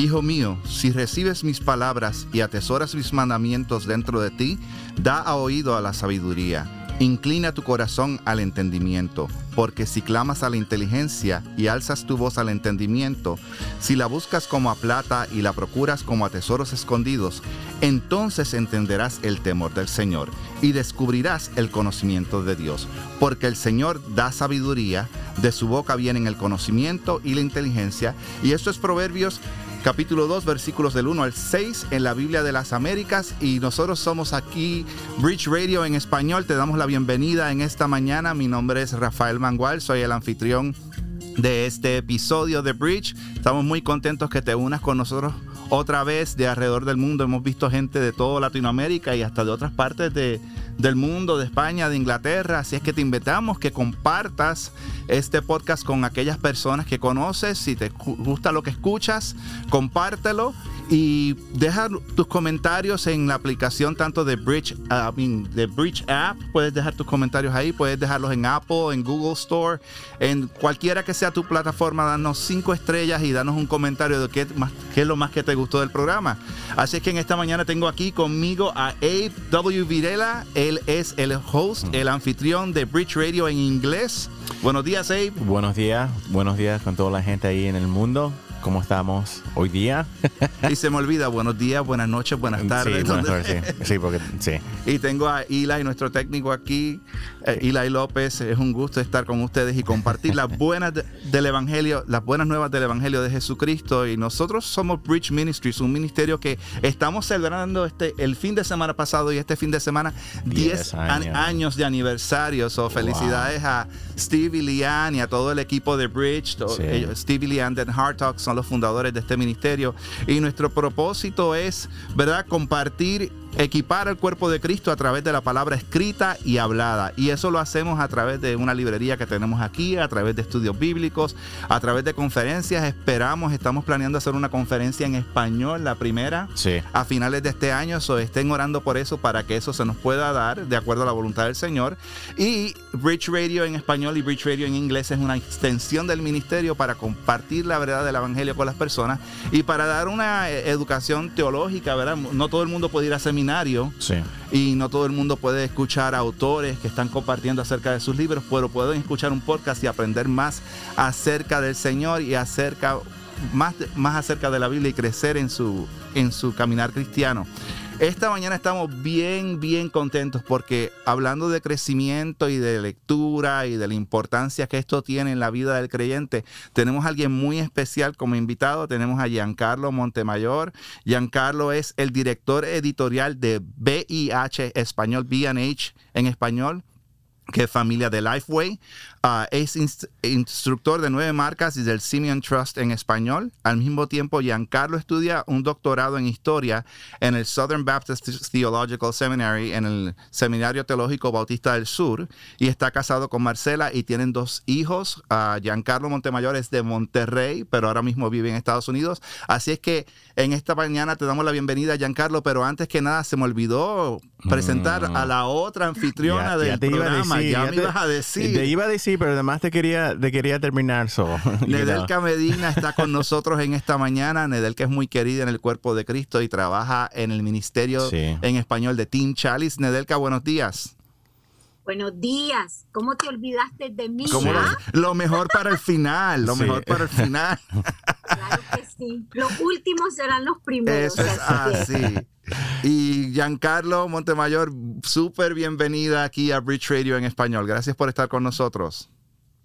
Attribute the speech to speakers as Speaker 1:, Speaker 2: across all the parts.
Speaker 1: Hijo mío, si recibes mis palabras y atesoras mis mandamientos dentro de ti, da a oído a la sabiduría. Inclina tu corazón al entendimiento, porque si clamas a la inteligencia y alzas tu voz al entendimiento, si la buscas como a plata y la procuras como a tesoros escondidos, entonces entenderás el temor del Señor y descubrirás el conocimiento de Dios, porque el Señor da sabiduría, de su boca vienen el conocimiento y la inteligencia, y esto es Proverbios capítulo 2, versículos del 1 al 6 en la Biblia de las Américas. Y nosotros somos aquí, Bridge Radio en español. Te damos la bienvenida en esta mañana. Mi nombre es Rafael Mangual, soy el anfitrión de este episodio de Bridge. Estamos muy contentos que te unas con nosotros otra vez de alrededor del mundo. Hemos visto gente de toda Latinoamérica y hasta de otras partes de, del mundo, de España, de Inglaterra. Así es que te invitamos que compartas este podcast con aquellas personas que conoces. Si te gusta lo que escuchas, compártelo y deja tus comentarios en la aplicación tanto de Bridge, de Bridge App. Puedes dejar tus comentarios ahí, puedes dejarlos en Apple, en Google Store, en cualquiera que sea tu plataforma. Danos cinco estrellas y danos un comentario de qué, más, qué es lo más que te gustó del programa. Así es que en esta mañana tengo aquí conmigo a Abe W. Virela. Él es el host, el anfitrión de Bridge Radio en inglés. Buenos días, Abe.
Speaker 2: Buenos días, buenos días con toda la gente ahí en el mundo. ¿Cómo estamos hoy día?
Speaker 1: y se me olvida, buenos días, buenas noches, buenas tardes.
Speaker 2: Sí, sí. porque sí.
Speaker 1: Y tengo a Eli, nuestro técnico aquí, eh, Eli López. Es un gusto estar con ustedes y compartir las buenas del Evangelio, las buenas nuevas del Evangelio de Jesucristo. Y nosotros somos Bridge Ministries, un ministerio que estamos celebrando este el fin de semana pasado y este fin de semana 10 años. de aniversario. So, felicidades a Steve y Lian y a todo el equipo de Bridge, Steve y Lian de Hard Talks los fundadores de este ministerio. Y nuestro propósito es, ¿verdad?, compartir equipar al cuerpo de Cristo a través de la palabra escrita y hablada. Y eso lo hacemos a través de una librería que tenemos aquí, a través de estudios bíblicos, a través de conferencias. Esperamos, estamos planeando hacer una conferencia en español, la primera, a finales de este año. So, estén orando por eso para que eso se nos pueda dar de acuerdo a la voluntad del Señor. Y Bridge Radio en español y Bridge Radio en inglés es una extensión del ministerio para compartir la verdad del Evangelio con las personas y para dar una eh, educación teológica, ¿verdad? No todo el mundo puede ir a seminario y no todo el mundo puede escuchar autores que están compartiendo acerca de sus libros, pero pueden escuchar un podcast y aprender más acerca del Señor y acerca más, más acerca de la Biblia y crecer en su, en su caminar cristiano. Esta mañana estamos bien, bien contentos porque hablando de crecimiento y de lectura y de la importancia que esto tiene en la vida del creyente, tenemos a alguien muy especial como invitado. Tenemos a Giancarlo Montemayor. Giancarlo es el director editorial de BIH Español, BH en español que es familia de Lifeway. Ah, es instructor de nueve marcas y del Simeon Trust en español. Al mismo tiempo, Giancarlo estudia un doctorado en historia en el Southern Baptist Theological Seminary, en el Seminario Teológico Bautista del Sur, y está casado con Marcela y tienen dos hijos. Uh, Giancarlo Montemayor es de Monterrey, pero ahora mismo vive en Estados Unidos. Así es que en esta mañana te damos la bienvenida, Giancarlo, pero antes que nada se me olvidó presentar a la otra anfitriona del programa. ya, me ibas a decir.
Speaker 2: Te iba a decir pero además te quería, te quería terminar. So,
Speaker 1: Nedelka Medina está con nosotros en esta mañana. Nedelka es muy querida en el cuerpo de Cristo y trabaja en el ministerio en español de Team Chalice. Nedelka, buenos días.
Speaker 3: Buenos días. ¿Cómo te olvidaste de mí?
Speaker 1: Lo, mejor para el final, lo mejor para el final.
Speaker 3: Claro que sí. Los últimos serán los primeros.
Speaker 1: Eso es así. Y Giancarlo Montemayor, súper bienvenida aquí a Bridge Radio en español. Gracias por estar con nosotros.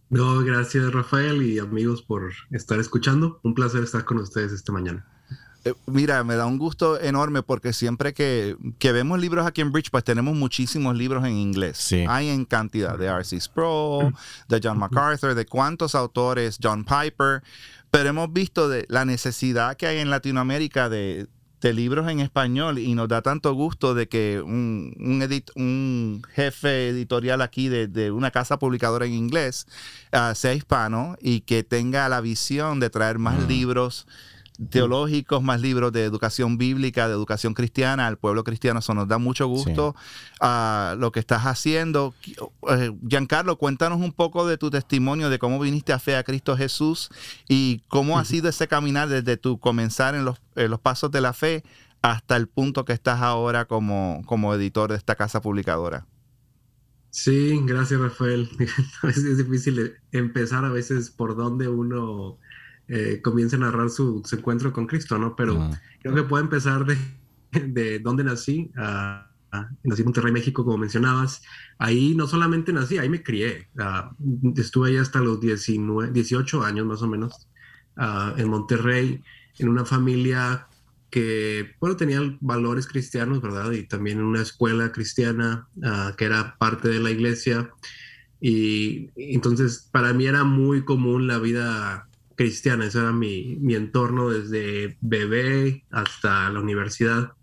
Speaker 4: No, gracias Rafael y amigos por estar escuchando. Un placer estar con ustedes esta mañana.
Speaker 1: Eh, mira, me da un gusto enorme porque siempre que, vemos libros aquí en Bridge, pues tenemos muchísimos libros en inglés. Hay en cantidad de R.C. Sproul, de John MacArthur, de cuántos autores, John Piper, pero hemos visto de la necesidad que hay en Latinoamérica de, de libros en español y nos da tanto gusto de que un, un, jefe editorial aquí de, una casa publicadora en inglés ah, sea hispano y que tenga la visión de traer más mm. libros teológicos, más libros de educación bíblica, de educación cristiana al pueblo cristiano. Eso nos da mucho gusto a lo que estás haciendo. Eh, Giancarlo, cuéntanos un poco de tu testimonio, de cómo viniste a fe a Cristo Jesús y cómo ha sido ese caminar desde tu comenzar en los, en los pasos de la fe hasta el punto que estás ahora como, como editor de esta casa publicadora.
Speaker 4: Sí, gracias Rafael. es difícil empezar a veces por donde uno eh, comienza a narrar su, encuentro con Cristo, ¿no? Pero creo que puedo empezar de, de dónde nací. Uh, nací en Monterrey, México, como mencionabas. Ahí no solamente nací, ahí me crié. estuve ahí hasta los 19, 18 años más o menos en Monterrey, en una familia que, bueno, tenía valores cristianos, ¿verdad? Y también en una escuela cristiana ah, que era parte de la iglesia. Y, entonces para mí era muy común la vida cristiana, ese era mi, mi entorno desde bebé hasta la universidad.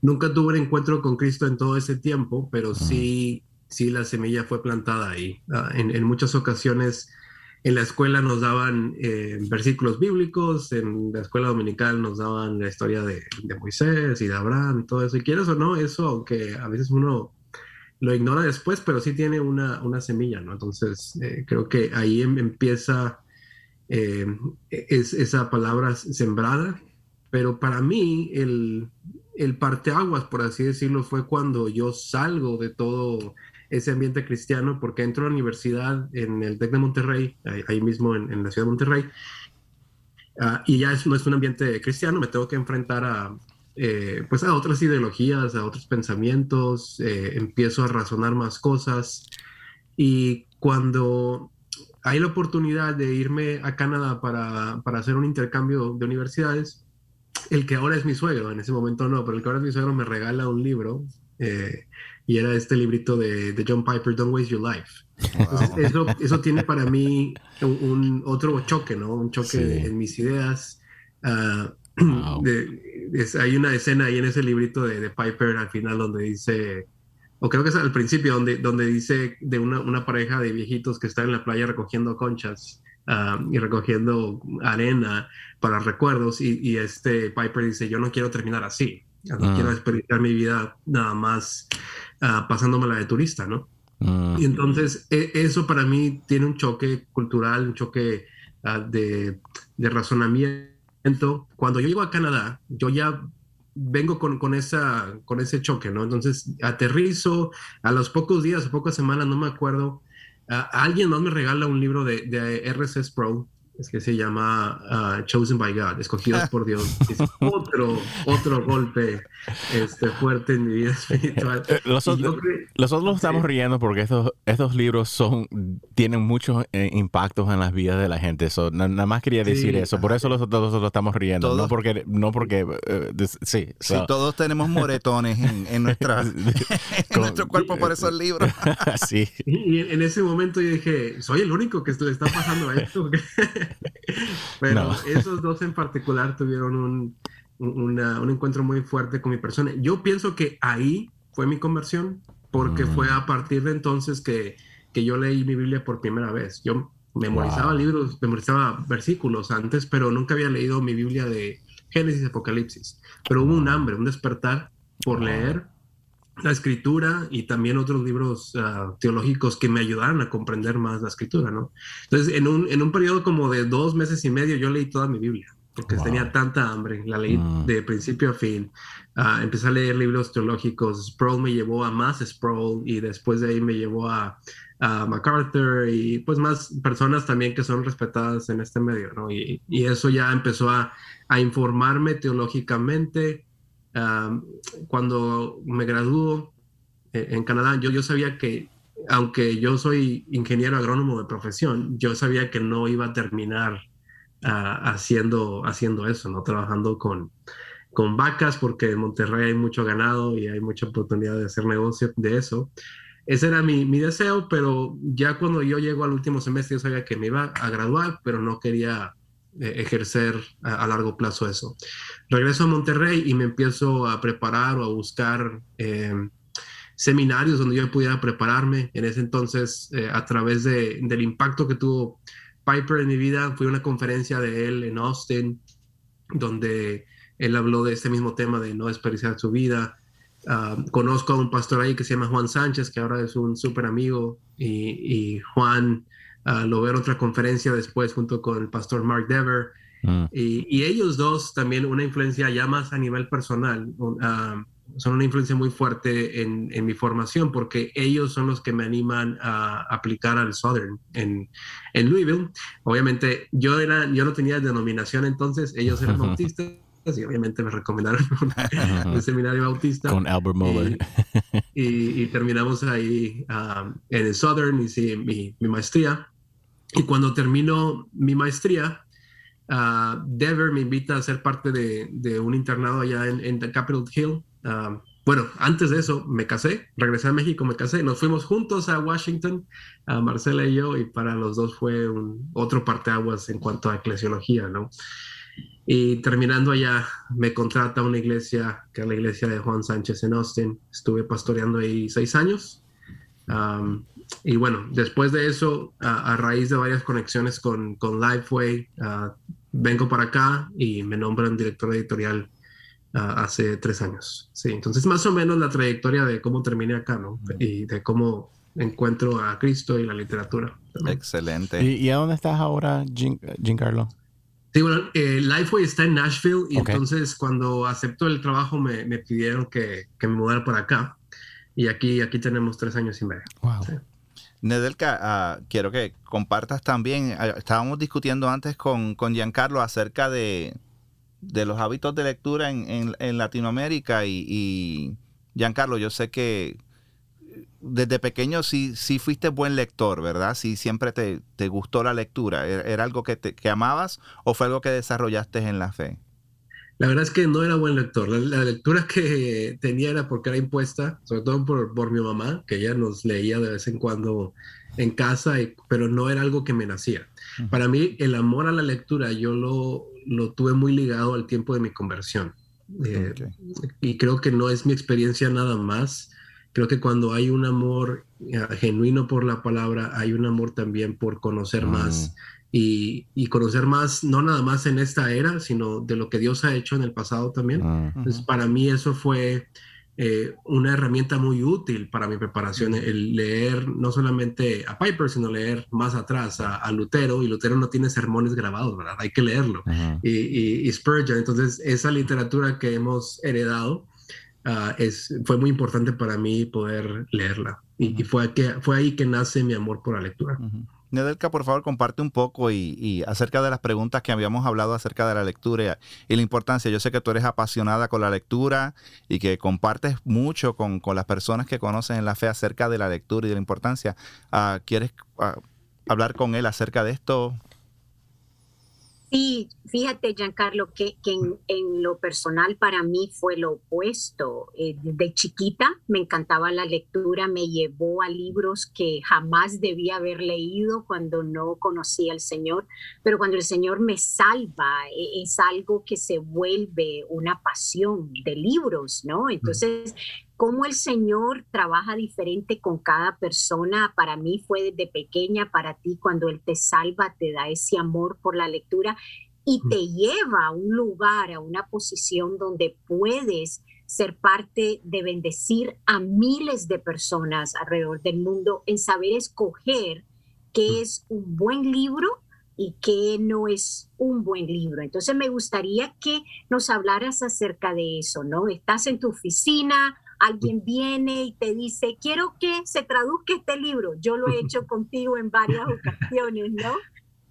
Speaker 4: Nunca tuve un encuentro con Cristo en todo ese tiempo, pero sí, sí la semilla fue plantada ahí. Ah, en, en, muchas ocasiones en la escuela nos daban eh, versículos bíblicos, en la escuela dominical nos daban la historia de, Moisés y de Abraham y todo eso. Y quieres o no, eso, aunque a veces uno lo ignora después, pero sí tiene una, una semilla, ¿no? Entonces, eh, creo que ahí em, empieza eh, es, esa palabra sembrada. Pero para mí, el, el parteaguas, por así decirlo, fue cuando yo salgo de todo ese ambiente cristiano porque entro a la universidad en el TEC de Monterrey, ahí, mismo en, la ciudad de Monterrey, ah, y ya es, no es un ambiente cristiano, me tengo que enfrentar a, eh, pues a otras ideologías, a otros pensamientos, eh, empiezo a razonar más cosas y cuando hay la oportunidad de irme a Canadá para, para hacer un intercambio de universidades, el que ahora es mi suegro, en ese momento no, pero el que ahora es mi suegro me regala un libro eh, y era este librito de, de, John Piper, Don't Waste Your Life. eso, eso, tiene para mí un, otro choque, ¿no? Un choque en mis ideas. Uh, hay una escena ahí en ese librito de, de, Piper al final donde dice, o creo que es al principio, donde, donde dice de una, una pareja de viejitos que están en la playa recogiendo conchas. Uh, y recogiendo arena para recuerdos y, y, este Piper dice yo no quiero terminar así no ah. quiero desperdiciar mi vida nada más uh, pasándome la de turista, ¿no? Ah. Y entonces e, eso para mí tiene un choque cultural, un choque ah, de, de, razonamiento. Cuando yo llego a Canadá, yo ya vengo con, con, esa, con ese choque, ¿no? Entonces aterrizo, a los pocos días o pocas semanas, no me acuerdo, alguien más me regala un libro de, de RSS Pro es que se llama uh, Chosen by God, escogidos por Dios. Es otro, otro golpe este, fuerte en mi vida espiritual.
Speaker 2: Eh, nosotros, nosotros estamos riendo porque estos, estos libros son, tienen muchos eh, impactos en las vidas de la gente. nada más quería decir eso. Por eso nosotros, lo estamos riendo. no porque, no porque eh, sí.
Speaker 1: sí todos tenemos moretones en, en, nuestra, en nuestro cuerpo por esos libros.
Speaker 2: sí.
Speaker 4: Y en ese momento yo dije, soy el único que le está pasando a esto. Pero esos dos en particular tuvieron un, un encuentro muy fuerte con mi persona. Yo pienso que ahí fue mi conversión, porque fue mm. a partir de entonces que, que, yo leí mi Biblia por primera vez. Yo memorizaba libros, memorizaba versículos antes, pero nunca había leído mi Biblia de Génesis, Apocalipsis. Pero hubo un hambre, un despertar por leer la escritura y también otros libros ah, teológicos que me ayudaron a comprender más la escritura, ¿no? Entonces, en un, en un periodo como de dos meses y medio, yo leí toda mi Biblia, porque tenía tanta hambre, la leí mm. de principio a fin. Uh, empecé a leer libros teológicos, Sproul me llevó a más Sproul y después de ahí me llevó a, a MacArthur y pues más personas también que son respetadas en este medio, ¿no? Y, y eso ya empezó a, a informarme teológicamente, cuando me graduó eh, en Canadá, yo, yo sabía que, aunque yo soy ingeniero agrónomo de profesión, yo sabía que no iba a terminar ah, haciendo, haciendo eso, ¿no? Trabajando con, con vacas, porque en Monterrey hay mucho ganado y hay mucha oportunidad de hacer negocio de eso. Ese era mi, mi deseo, pero ya cuando yo llego al último semestre, yo sabía que me iba a graduar, pero no quería ejercer a, largo plazo eso. Regreso a Monterrey y me empiezo a preparar o a buscar eh, seminarios donde yo pudiera prepararme. En ese entonces, eh, a través de, del impacto que tuvo Piper en mi vida, fui a una conferencia de él en Austin donde él habló de este mismo tema de no desperdiciar su vida. Ah, conozco a un pastor ahí que se llama Juan Sánchez, que ahora es un súper amigo, y, Juan uh, lo en otra conferencia después junto con el pastor Mark Dever. Mm. Y, ellos dos también una influencia ya más a nivel personal. Uh, son una influencia muy fuerte en, mi formación porque ellos son los que me animan a aplicar al Southern en, en Louisville. Obviamente yo, era, yo no tenía denominación entonces, ellos eran bautistas y obviamente me recomendaron un, seminario bautista.
Speaker 2: Con Albert Muller.
Speaker 4: Y, terminamos ahí um, en el Southern, hice mi, mi, maestría. Y cuando termino mi maestría, uh, Dever me invita a ser parte de, de un internado allá en, en Capitol Hill, bueno, antes de eso me casé, regresé a México, me casé, nos fuimos juntos a Washington, a Marcela y yo, y para los dos fue un, otro parteaguas en cuanto a eclesiología, ¿no? Y terminando allá, me contrata una iglesia, que es la iglesia de Juan Sánchez en Austin. Estuve pastoreando ahí seis años. Y bueno, después de eso, a, raíz de varias conexiones con, con Lifeway, uh, vengo para acá y me nombran director editorial hace tres años. Sí, entonces más o menos la trayectoria de cómo terminé acá, ¿no? Y de cómo encuentro a Cristo y la literatura.
Speaker 1: Excelente.
Speaker 2: ¿Y, a dónde estás ahora, Giancarlo?
Speaker 4: Sí, bueno, eh, Lifeway está en Nashville y entonces cuando aceptó el trabajo me, me pidieron que, que, me mudara por acá. Y aquí, aquí tenemos tres años y medio.
Speaker 1: Wow. Nedelka, ah, quiero que compartas también, ah, estábamos discutiendo antes con, con Giancarlo acerca de, de los hábitos de lectura en, en, Latinoamérica y, y, Giancarlo, yo sé que desde pequeño sí, sí fuiste buen lector, ¿verdad? Sí siempre te, te gustó la lectura. ¿Era, algo que, te, que amabas o fue algo que desarrollaste en la fe?
Speaker 4: La verdad es que no era buen lector. La, lectura que tenía era porque era impuesta, sobre todo por, por, mi mamá, que ella nos leía de vez en cuando en casa, pero no era algo que me nacía. Para mí, el amor a la lectura yo lo, lo tuve muy ligado al tiempo de mi conversión. Eh, y creo que no es mi experiencia nada más. Creo que cuando hay un amor eh, genuino por la palabra, hay un amor también por conocer mm. más y, y, conocer más, no nada más en esta era, sino de lo que Dios ha hecho en el pasado también. Mm. Entonces, para mí eso fue eh, una herramienta muy útil para mi preparación, el leer no solamente a Piper, sino leer más atrás a, Lutero, y Lutero no tiene sermones grabados, ¿verdad? Hay que leerlo. y, y, Spurgeon, entonces esa literatura que hemos heredado ah, es, fue muy importante para mí poder leerla. Y, fue, que, fue ahí que nace mi amor por la lectura.
Speaker 1: Nedelka, por favor, comparte un poco y, acerca de las preguntas que habíamos hablado acerca de la lectura y, la importancia. Yo sé que tú eres apasionada con la lectura y que compartes mucho con, las personas que conocen en la fe acerca de la lectura y de la importancia. Ah, ¿Quieres ah, hablar con él acerca de esto?
Speaker 3: Sí, fíjate, Giancarlo, que, que en, lo personal para mí fue lo opuesto. Eh, de chiquita me encantaba la lectura, me llevó a libros que jamás debía haber leído cuando no conocía al Señor, pero cuando el Señor me salva, e, es algo que se vuelve una pasión de libros, ¿no? Entonces, cómo el Señor trabaja diferente con cada persona. Para mí fue desde pequeña, para ti cuando Él te salva, te da ese amor por la lectura y te lleva a un lugar, a una posición donde puedes ser parte de bendecir a miles de personas alrededor del mundo en saber escoger qué es un buen libro y qué no es un buen libro. Entonces me gustaría que nos hablaras acerca de eso, ¿no? Estás en tu oficina alguien viene y te dice, quiero que se traduzca este libro. Yo lo he hecho contigo en varias ocasiones, ¿no?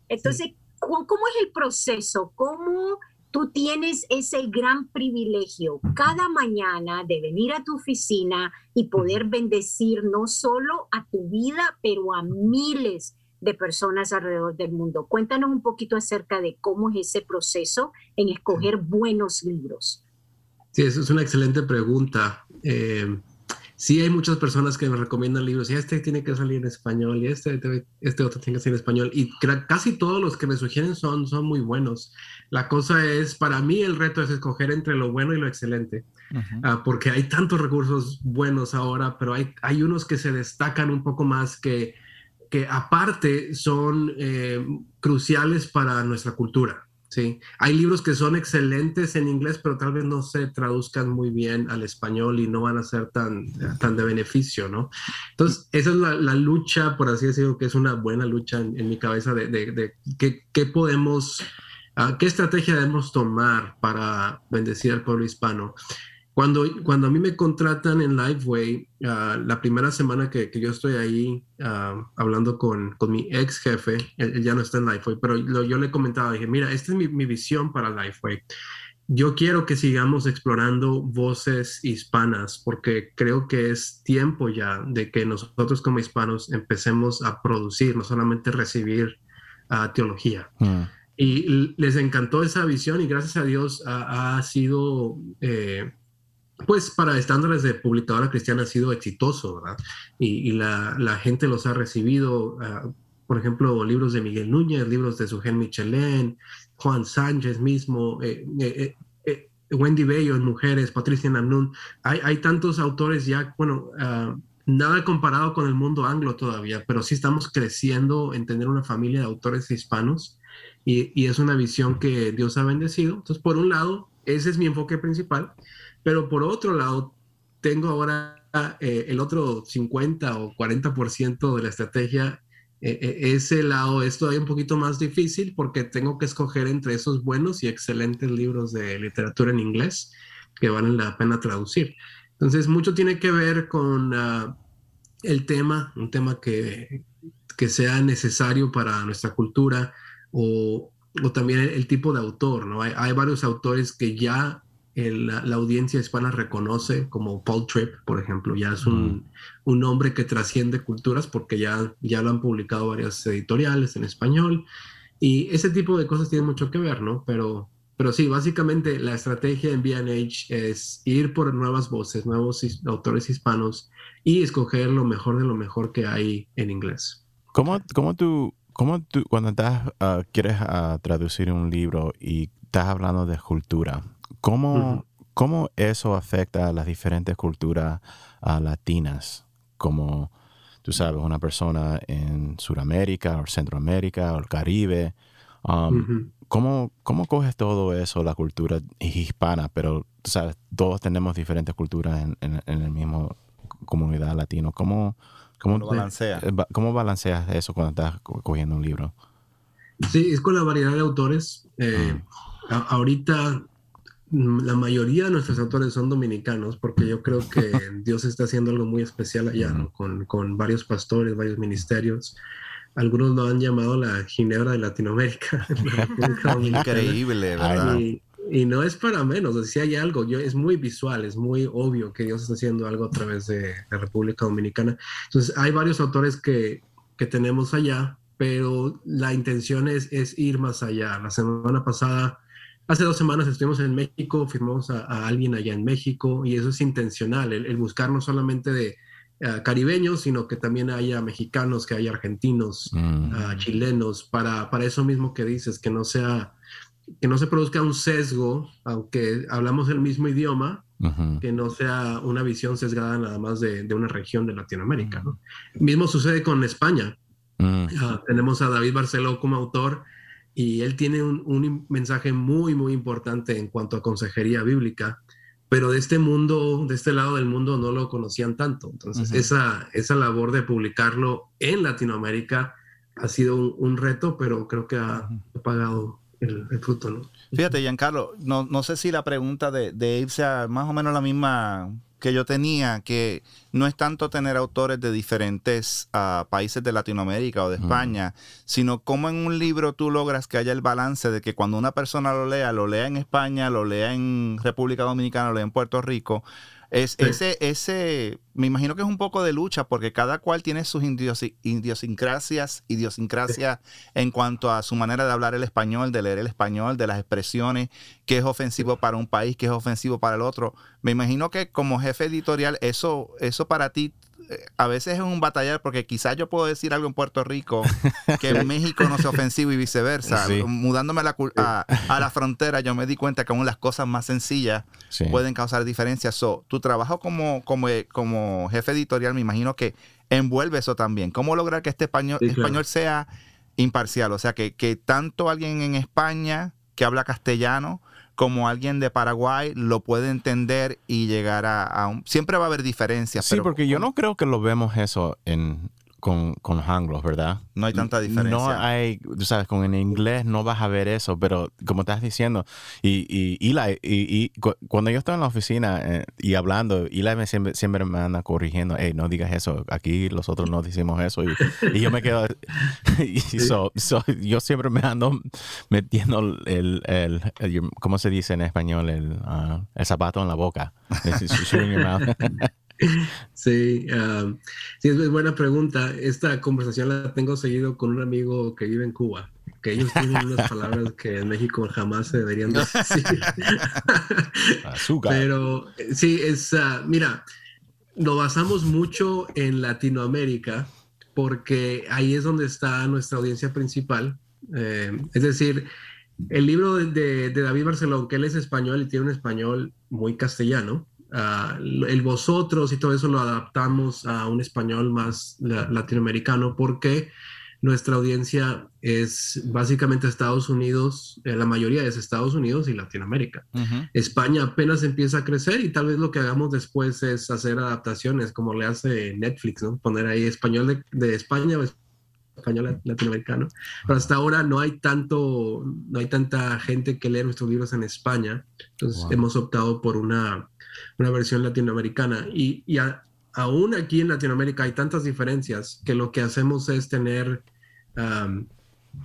Speaker 3: Entonces, ¿cómo, es el proceso? ¿Cómo tú tienes ese gran privilegio cada mañana de venir a tu oficina y poder bendecir no solo a tu vida, pero a miles de personas alrededor del mundo. Cuéntanos un poquito acerca de cómo es ese proceso en escoger buenos libros.
Speaker 4: Sí, eso es una excelente pregunta. Eh, sí hay muchas personas que me recomiendan libros y este tiene que salir en español y este, este otro tiene que salir en español y casi todos los que me sugieren son, son muy buenos. La cosa es, para mí el reto es escoger entre lo bueno y lo excelente, ah, porque hay tantos recursos buenos ahora, pero hay, hay unos que se destacan un poco más que, que aparte son eh, cruciales para nuestra cultura. Sí, hay libros que son excelentes en inglés, pero tal vez no se traduzcan muy bien al español y no van a ser tan, tan de beneficio, ¿no? Entonces, esa es la, lucha, por así decirlo, que es una buena lucha en, mi cabeza de, de, qué, podemos, ah, qué estrategia debemos tomar para bendecir al pueblo hispano. Cuando, cuando a mí me contratan en Lifeway, uh, la primera semana que, que yo estoy ahí uh, hablando con, con, mi ex jefe, él, ya no está en Lifeway, pero yo le comentaba, dije, mira, esta es mi, mi, visión para Lifeway. Yo quiero que sigamos explorando voces hispanas porque creo que es tiempo ya de que nosotros como hispanos empecemos a producir, no solamente recibir uh, teología. Hmm. Y les encantó esa visión y gracias a Dios ha, ha sido... Eh, pues para estándares de publicadora cristiana ha sido exitoso, ¿verdad? Y, la, gente los ha recibido, ah, por ejemplo, libros de Miguel Núñez, libros de Sujén Michelén, Juan Sánchez mismo, eh, eh, eh, Wendy Bello en Mujeres, Patricia Namnun. Hay, tantos autores ya, bueno, ah, nada comparado con el mundo anglo todavía, pero sí estamos creciendo en tener una familia de autores hispanos y, y es una visión que Dios ha bendecido. Entonces, por un lado, ese es mi enfoque principal. Pero por otro lado, tengo ahora eh, el otro 50 o 40% de la estrategia. Eh, eh, ese lado es todavía un poquito más difícil porque tengo que escoger entre esos buenos y excelentes libros de literatura en inglés que valen la pena traducir. Entonces, mucho tiene que ver con ah, el tema, un tema que, que, sea necesario para nuestra cultura o, o también el, tipo de autor, ¿no? Hay, hay, varios autores que ya la, audiencia hispana reconoce, como Paul Tripp, por ejemplo, ya es un, un, hombre que trasciende culturas porque ya, ya lo han publicado varias editoriales en español y ese tipo de cosas tienen mucho que ver, ¿no? Pero, pero sí, básicamente la estrategia en BH es ir por nuevas voces, nuevos autores hispanos y escoger lo mejor de lo mejor que hay en inglés.
Speaker 2: ¿Cómo, cómo tú, cómo tú cuando estás, ah, quieres ah, traducir un libro y estás hablando de cultura, ¿Cómo, ¿Cómo, eso afecta a las diferentes culturas latinas? Como, tú sabes, una persona en Sudamérica o Centroamérica o el Caribe. Um, ¿cómo, ¿cómo, coges todo eso, la cultura hispana? Pero, tú sabes, todos tenemos diferentes culturas en, en, en el mismo comunidad latino. ¿Cómo, cómo, balanceas? Eh, ¿Cómo balanceas eso cuando estás cogiendo un libro?
Speaker 4: Sí, es con la variedad de autores. Eh, ah. ahorita la mayoría de nuestros autores son dominicanos porque yo creo que Dios está haciendo algo muy especial allá, con, con, varios pastores, varios ministerios. Algunos lo han llamado la Ginebra de Latinoamérica.
Speaker 1: Increíble, ¿verdad?
Speaker 4: Y, y, no es para menos, si hay algo, yo, es muy visual, es muy obvio que Dios está haciendo algo a través de la República Dominicana. Entonces, hay varios autores que, que tenemos allá, pero la intención es, es ir más allá. La semana pasada Hace dos semanas estuvimos en México, firmamos a, alguien allá en México y eso es intencional, el, buscar no solamente de eh, caribeños, sino que también haya mexicanos, que haya argentinos, mm. ah, chilenos, para, para eso mismo que dices, que no sea, que no se produzca un sesgo, aunque hablamos el mismo idioma, que no sea una visión sesgada nada más de, de una región de Latinoamérica. ¿no? Mismo sucede con España. Mm. Ah, tenemos a David Barceló como autor y él tiene un, mensaje muy, muy importante en cuanto a consejería bíblica, pero de este mundo, de este lado del mundo no lo conocían tanto. Entonces, esa, esa labor de publicarlo en Latinoamérica ha sido un, reto, pero creo que ha, pagado el, fruto, ¿no?
Speaker 1: Fíjate, Giancarlo, no, no sé si la pregunta de, de Abe sea más o menos la misma que yo tenía, que no es tanto tener autores de diferentes ah, países de Latinoamérica o de España, sino cómo en un libro tú logras que haya el balance de que cuando una persona lo lea, lo lea en España, lo lea en República Dominicana, lo lea en Puerto Rico, es, ese, ese, me imagino que es un poco de lucha porque cada cual tiene sus idiosincrasias, idiosincrasias en cuanto a su manera de hablar el español, de leer el español, de las expresiones, que es ofensivo para un país, que es ofensivo para el otro. Me imagino que como jefe editorial, eso, eso para ti a veces es un batallar porque quizás yo puedo decir algo en Puerto Rico que en México no sea ofensivo y viceversa. Mudándome a la, frontera, yo me di cuenta que aún las cosas más sencillas pueden causar diferencias. So, tu trabajo como, como, como jefe editorial, me imagino que envuelve eso también. ¿Cómo lograr que este español, español sea imparcial? O sea, que, que tanto alguien en España que habla castellano como alguien de Paraguay lo puede entender y llegar a, un... Siempre va a haber diferencias.
Speaker 2: Sí, porque yo no creo que lo vemos eso en, con, con, los anglos, ¿verdad?
Speaker 1: No hay tanta diferencia.
Speaker 2: No hay, tú sabes, con el inglés no vas a ver eso, pero como estás diciendo, y, y, y, la, y, cuando yo estoy en la oficina eh, y hablando, Eli me siempre, siempre me anda corrigiendo, hey, no digas eso, aquí los otros no decimos eso, y, yo me quedo, yo siempre me ando metiendo el, el, ¿cómo se dice en español? El, ah, el zapato en la boca.
Speaker 4: Sí, sí, es buena pregunta. Esta conversación la tengo seguido con un amigo que vive en Cuba, que ellos tienen unas palabras que en México jamás se deberían decir.
Speaker 2: Azúcar.
Speaker 4: Pero sí, es, ah, mira, lo basamos mucho en Latinoamérica porque ahí es donde está nuestra audiencia principal. Eh, es decir, el libro de, de David Barcelón, que él es español y tiene un español muy castellano, El vosotros y todo eso lo adaptamos a un español más latinoamericano porque nuestra audiencia es básicamente Estados Unidos, eh, la mayoría es Estados Unidos y Latinoamérica. España apenas empieza a crecer y tal vez lo que hagamos después es hacer adaptaciones como le hace Netflix, ¿no? Poner ahí español de, España o español latinoamericano. Pero hasta ahora no hay tanto, no hay tanta gente que lee nuestros libros en España. Entonces hemos optado por una una versión latinoamericana. Y, y aún aquí en Latinoamérica hay tantas diferencias que lo que hacemos es tener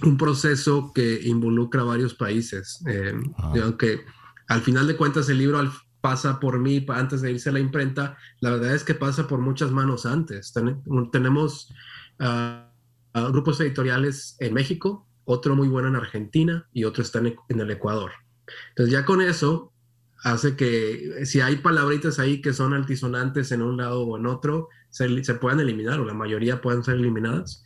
Speaker 4: un proceso que involucra varios países. Eh, Aunque al final de cuentas el libro pasa por mí antes de irse a la imprenta, la verdad es que pasa por muchas manos antes. tenemos ah, grupos editoriales en México, otro muy bueno en Argentina y otro está en, en el Ecuador. Entonces ya con eso hace que si hay palabritas ahí que son altisonantes en un lado o en otro, se, se puedan eliminar o la mayoría puedan ser eliminadas.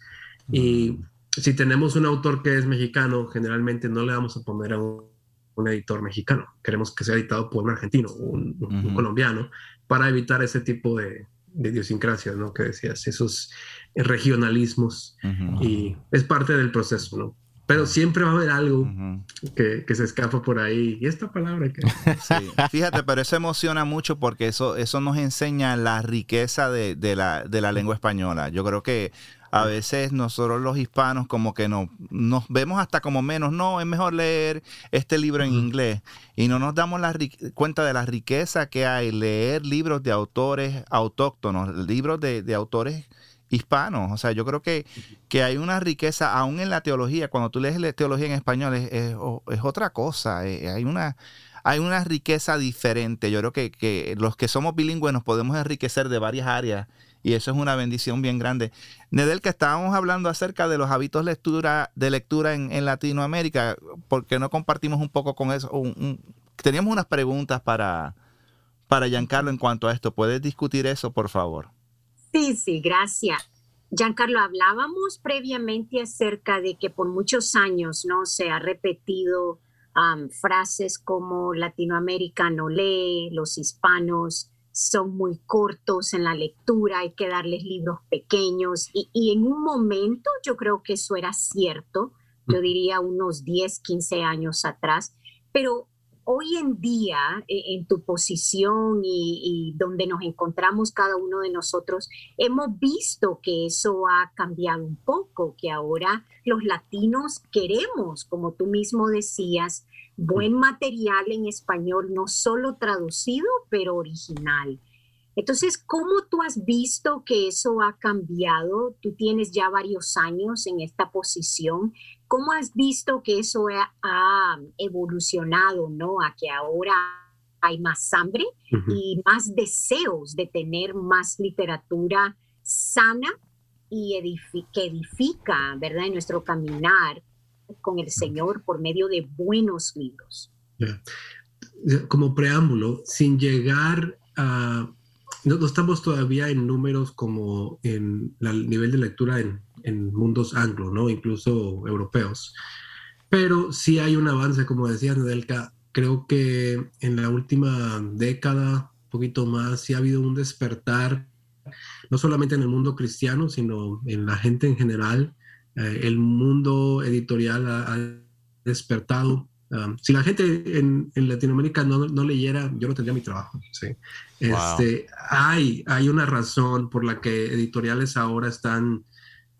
Speaker 4: Y si tenemos un autor que es mexicano, generalmente no le vamos a poner a un, editor mexicano. Queremos que sea editado por un argentino o un, colombiano para evitar ese tipo de, de idiosincrasias, ¿no? Que decías, esos regionalismos. Y es parte del proceso, ¿no? Pero siempre va a haber algo que, se escapa por ahí. ¿Y esta palabra que
Speaker 1: sí. Fíjate, pero eso emociona mucho porque eso, eso nos enseña la riqueza de, la, de la lengua española. Yo creo que a veces nosotros los hispanos como que no, nos vemos hasta como menos, no, es mejor leer este libro en inglés y no nos damos la cuenta de la riqueza que hay leer libros de autores autóctonos, libros de, de autores hispanos. O sea, yo creo que, que hay una riqueza, aún en la teología, cuando tú lees la teología en español, es, otra cosa. Eh, hay una, hay una riqueza diferente. Yo creo que, que, los que somos bilingües nos podemos enriquecer de varias áreas y eso es una bendición bien grande. Nedel, que estábamos hablando acerca de los hábitos lectura, de lectura en, Latinoamérica, ¿por qué no compartimos un poco con eso? teníamos unas preguntas para, para Giancarlo en cuanto a esto. ¿Puedes discutir eso, por favor?
Speaker 3: Sí, sí, gracias. Giancarlo, hablábamos previamente acerca de que por muchos años no se ha repetido frases como Latinoamérica no lee, los hispanos son muy cortos en la lectura, hay que darles libros pequeños y, y en un momento yo creo que eso era cierto, yo diría unos 10, 15 años atrás, pero hoy en día, eh, en tu posición y, donde nos encontramos cada uno de nosotros, hemos visto que eso ha cambiado un poco, que ahora los latinos queremos, como tú mismo decías, buen material en español, no solo traducido, pero original. Entonces, ¿cómo tú has visto que eso ha cambiado? Tú tienes ya varios años en esta posición. ¿Cómo has visto que eso ha, evolucionado, ¿no? A que ahora hay más hambre y más deseos de tener más literatura sana y que edifica, ¿verdad? En nuestro caminar con el Señor por medio de buenos libros.
Speaker 4: Como preámbulo, sin llegar a... No, estamos todavía en números como en el nivel de lectura en, en mundos anglo, ¿no? Incluso europeos. Pero sí hay un avance, como decía Nedelka, creo que en la última década, un poquito más, sí ha habido un despertar, no solamente en el mundo cristiano, sino en la gente en general. Eh, el mundo editorial ha, despertado Um, si la gente en, Latinoamérica no, no, leyera, yo no tendría mi trabajo. ¿sí? Este, hay, hay una razón por la que editoriales ahora están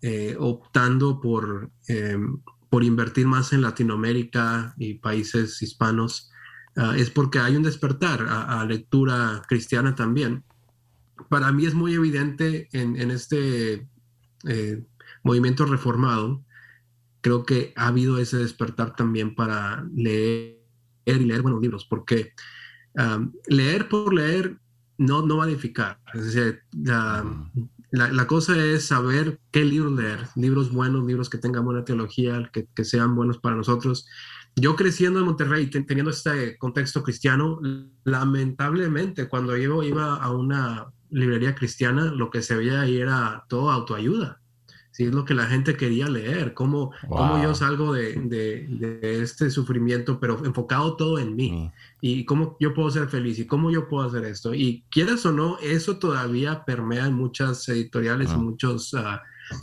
Speaker 4: eh, optando por, em, por invertir más en Latinoamérica y países hispanos. Ah, es porque hay un despertar a, lectura cristiana también. Para mí es muy evidente en, en este eh, movimiento reformado creo que ha habido ese despertar también para leer y leer buenos libros, porque leer por leer no, no va a edificar. Es decir, la, la, cosa es saber qué libros leer, libros buenos, libros que tengan buena teología, que, que sean buenos para nosotros. Yo creciendo en Monterrey, teniendo este contexto cristiano, lamentablemente cuando yo iba a una librería cristiana, lo que se veía ahí era todo autoayuda si es lo que la gente quería leer, cómo, cómo yo salgo de, de, este sufrimiento, pero enfocado todo en mí, mm. y cómo yo puedo ser feliz, y cómo yo puedo hacer esto. Y quieras o no, eso todavía permea en muchas editoriales, mm. muchos, uh,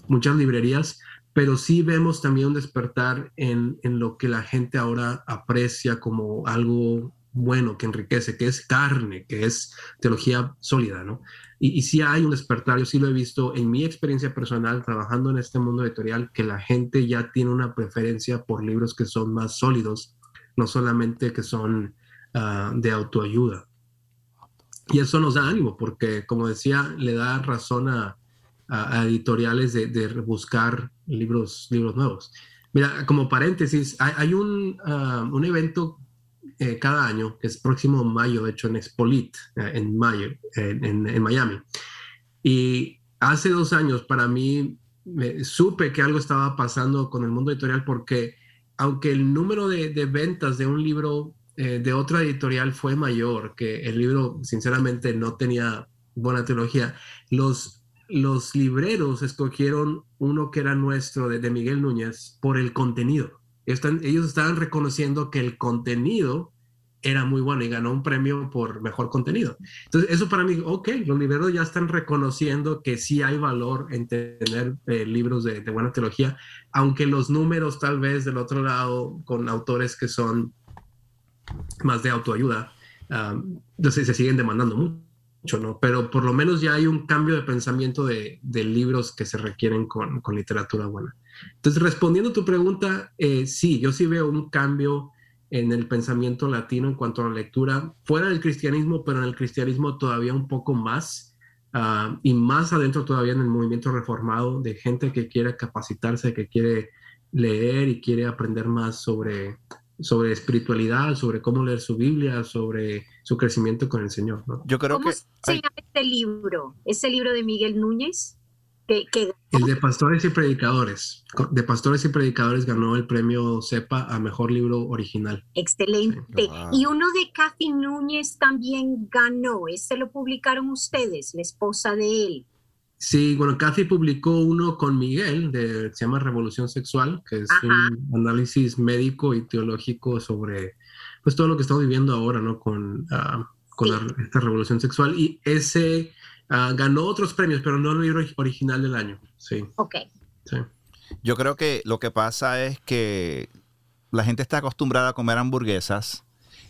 Speaker 4: muchas librerías, pero sí vemos también un despertar en, en lo que la gente ahora aprecia como algo bueno, que enriquece, que es carne, que es teología sólida, ¿no? Y, sí hay un despertar, yo sí lo he visto en mi experiencia personal trabajando en este mundo editorial, que la gente ya tiene una preferencia por libros que son más sólidos, no solamente que son ah, de autoayuda. Y eso nos da ánimo, porque como decía, le da razón a, editoriales de, buscar libros, libros nuevos. Mira, como paréntesis, hay, un, ah, un evento eh, cada año, que es próximo mayo, de hecho en Expolit, eh, en mayo, en, Miami. Y hace dos años para mí me, supe que algo estaba pasando con el mundo editorial porque aunque el número de, ventas de un libro eh, de otra editorial fue mayor, que el libro sinceramente no tenía buena teología, los, los libreros escogieron uno que era nuestro, de, de Miguel Núñez, por el contenido ellos estaban reconociendo que el contenido era muy bueno y ganó un premio por mejor contenido. Entonces, eso para mí, ok, los libreros ya están reconociendo que sí hay valor en tener eh, libros de, buena teología, aunque los números tal vez del otro lado con autores que son más de autoayuda, entonces se siguen demandando mucho, ¿no? Pero por lo menos ya hay un cambio de pensamiento de, libros que se requieren con, con literatura buena. Entonces, respondiendo a tu pregunta, eh, sí, yo sí veo un cambio en el pensamiento latino en cuanto a la lectura, fuera del cristianismo, pero en el cristianismo todavía un poco más, ah, y más adentro todavía en el movimiento reformado, de gente que quiere capacitarse, que quiere leer y quiere aprender más sobre, sobre espiritualidad, sobre cómo leer su Biblia, sobre su crecimiento con el Señor.
Speaker 3: Yo creo ¿Cómo que... se llama este libro? ¿Ese libro de Miguel Núñez?
Speaker 4: El de Pastores y Predicadores. De Pastores y Predicadores ganó el premio CEPA a Mejor Libro Original.
Speaker 3: Excelente. Y uno de Kathy Núñez también ganó. Este lo publicaron ustedes, la esposa de él.
Speaker 4: Sí, bueno, Kathy publicó uno con Miguel, de, se llama Revolución Sexual, que es un análisis médico y teológico sobre pues todo lo que estamos viviendo ahora, ¿no? Con, ah, con esta revolución sexual. Y ese Ah, ganó otros premios, pero no el libro original del año. Sí.
Speaker 3: Ok.
Speaker 1: Sí. Yo creo que lo que pasa es que la gente está acostumbrada a comer hamburguesas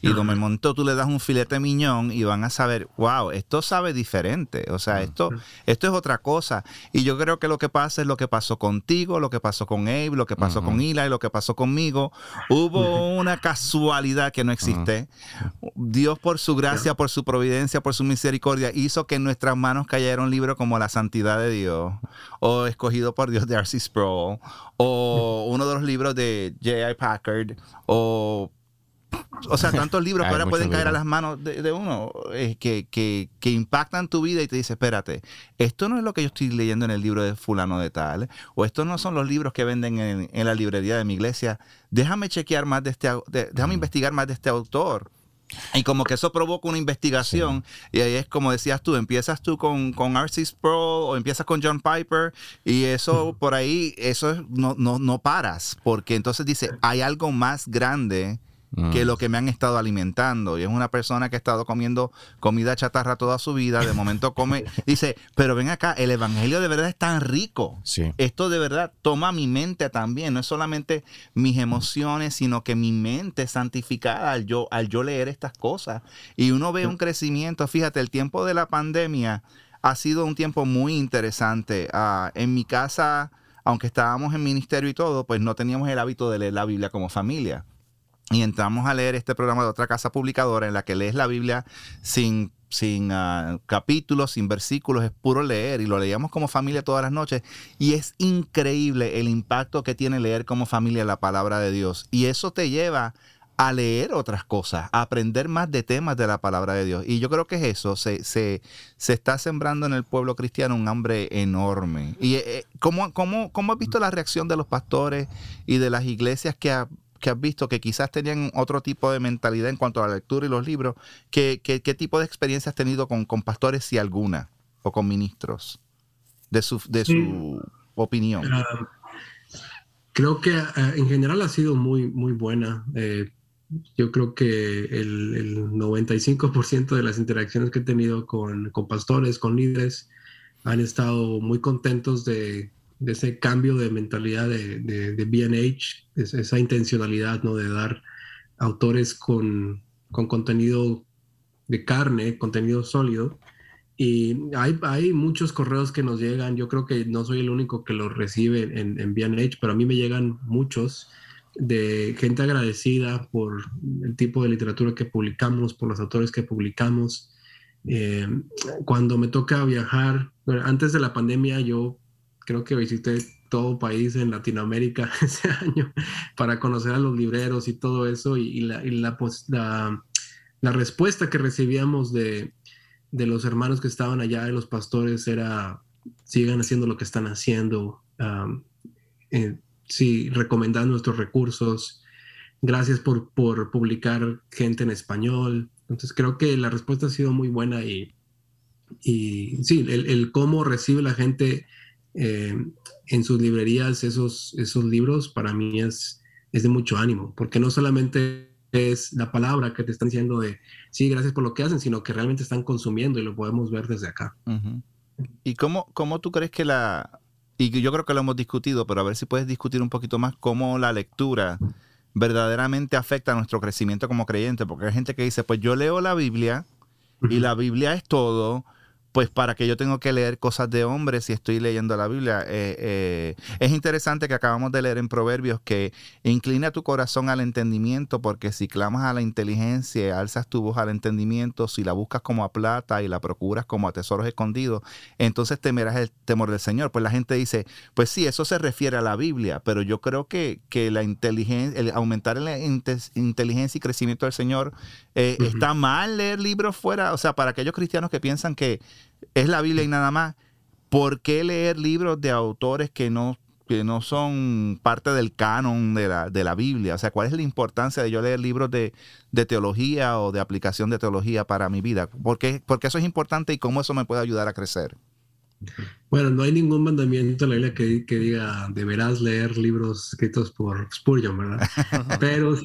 Speaker 1: y de momento tú le das un filete miñón y van a saber, wow, esto sabe diferente. O sea, esto, esto es otra cosa. Y yo creo que lo que pasa es lo que pasó contigo, lo que pasó con Abe, lo que pasó con Eli, lo que pasó conmigo. Hubo una casualidad que no existe. Dios por su gracia, por su providencia, por su misericordia, hizo que en nuestras manos cayera un libro como La Santidad de Dios, o Escogido por Dios de Arcy Sproul, o uno de los libros de J.I. Packard, o o sea, tantos libros que ahora pueden caer a las manos de, uno eh, que, que, impactan tu vida y te dice, espérate, esto no es lo que yo estoy leyendo en el libro de fulano de tal, o estos no son los libros que venden en, la librería de mi iglesia. Déjame chequear más de este, déjame investigar más de este autor. Y como que eso provoca una investigación. Y ahí es como decías tú, empiezas tú con, con Pro o empiezas con John Piper y eso por ahí, eso no, no, no paras. Porque entonces dice, hay algo más grande que mm. lo que me han estado alimentando. Y es una persona que ha estado comiendo comida chatarra toda su vida, de momento come, dice, pero ven acá, el Evangelio de verdad es tan rico. Esto de verdad toma mi mente también, no es solamente mis emociones, sino que mi mente santificada al yo, al yo leer estas cosas. Y uno ve un crecimiento, fíjate, el tiempo de la pandemia ha sido un tiempo muy interesante. Ah, en mi casa, aunque estábamos en ministerio y todo, pues no teníamos el hábito de leer la Biblia como familia y entramos a leer este programa de otra casa publicadora en la que lees la Biblia sin, sin ah, capítulos, sin versículos, es puro leer y lo leíamos como familia todas las noches y es increíble el impacto que tiene leer como familia la palabra de Dios y eso te lleva a leer otras cosas, a aprender más de temas de la palabra de Dios. Y yo creo que es eso, se, se, se está sembrando en el pueblo cristiano un hambre enorme. ¿Y eh, eh, ¿cómo, cómo, cómo has visto la reacción de los pastores y de las iglesias que, que has visto que quizás tenían otro tipo de mentalidad en cuanto a la lectura y los libros, ¿qué, qué, tipo de experiencia has tenido con, con, pastores, si alguna, o con ministros, de su, de su opinión? Ah,
Speaker 4: creo que ah, en general ha sido muy, muy buena. Eh, yo creo que el, el 95% de las interacciones que he tenido con, con pastores, con líderes, han estado muy contentos de, de ese cambio de mentalidad de, de, de BH, esa intencionalidad ¿no? de dar autores con, con, contenido de carne, contenido sólido. Y hay, hay, muchos correos que nos llegan, yo creo que no soy el único que los recibe en, en BH, pero a mí me llegan muchos de gente agradecida por el tipo de literatura que publicamos, por los autores que publicamos. Eh, cuando me toca viajar, antes de la pandemia yo creo que visité todo país en Latinoamérica ese año para conocer a los libreros y todo eso y, la, la, respuesta que recibíamos de, de, los hermanos que estaban allá, de los pastores, era sigan haciendo lo que están haciendo, eh, sí, recomendando nuestros recursos, gracias por, por publicar gente en español. Entonces creo que la respuesta ha sido muy buena y, y sí, el, el cómo recibe la gente eh, en sus librerías esos, esos libros, para mí es, es de mucho ánimo, porque no solamente es la palabra que te están diciendo de, sí, gracias por lo que hacen, sino que realmente están consumiendo y lo podemos ver desde acá.
Speaker 1: ¿Y cómo, cómo tú crees que la, y yo creo que lo hemos discutido, pero a ver si puedes discutir un poquito más cómo la lectura verdaderamente afecta a nuestro crecimiento como creyente, porque hay gente que dice, pues yo leo la Biblia y la Biblia es todo, pues para que yo tengo que leer cosas de hombres si estoy leyendo la Biblia. Eh, eh, es interesante que acabamos de leer en Proverbios que inclina tu corazón al entendimiento, porque si clamas a la inteligencia, alzas tu voz al entendimiento, si la buscas como a plata y la procuras como a tesoros escondidos, entonces temerás el temor del Señor. Pues la gente dice, pues sí, eso se refiere a la Biblia, pero yo creo que, que la inteligencia, el aumentar la inteligencia y crecimiento del Señor, eh, está mal leer libros fuera, o sea, para aquellos cristianos que piensan que es la Biblia y nada más. ¿Por qué leer libros de autores que no, que no son parte del canon de la, de la Biblia? O sea, ¿cuál es la importancia de yo leer libros de, teología o de aplicación de teología para mi vida? ¿Por qué, porque eso es importante y cómo eso me puede ayudar a crecer?
Speaker 4: Bueno, no hay ningún mandamiento en la Biblia que, que, diga deberás leer libros escritos por Spurgeon, ¿verdad? Pero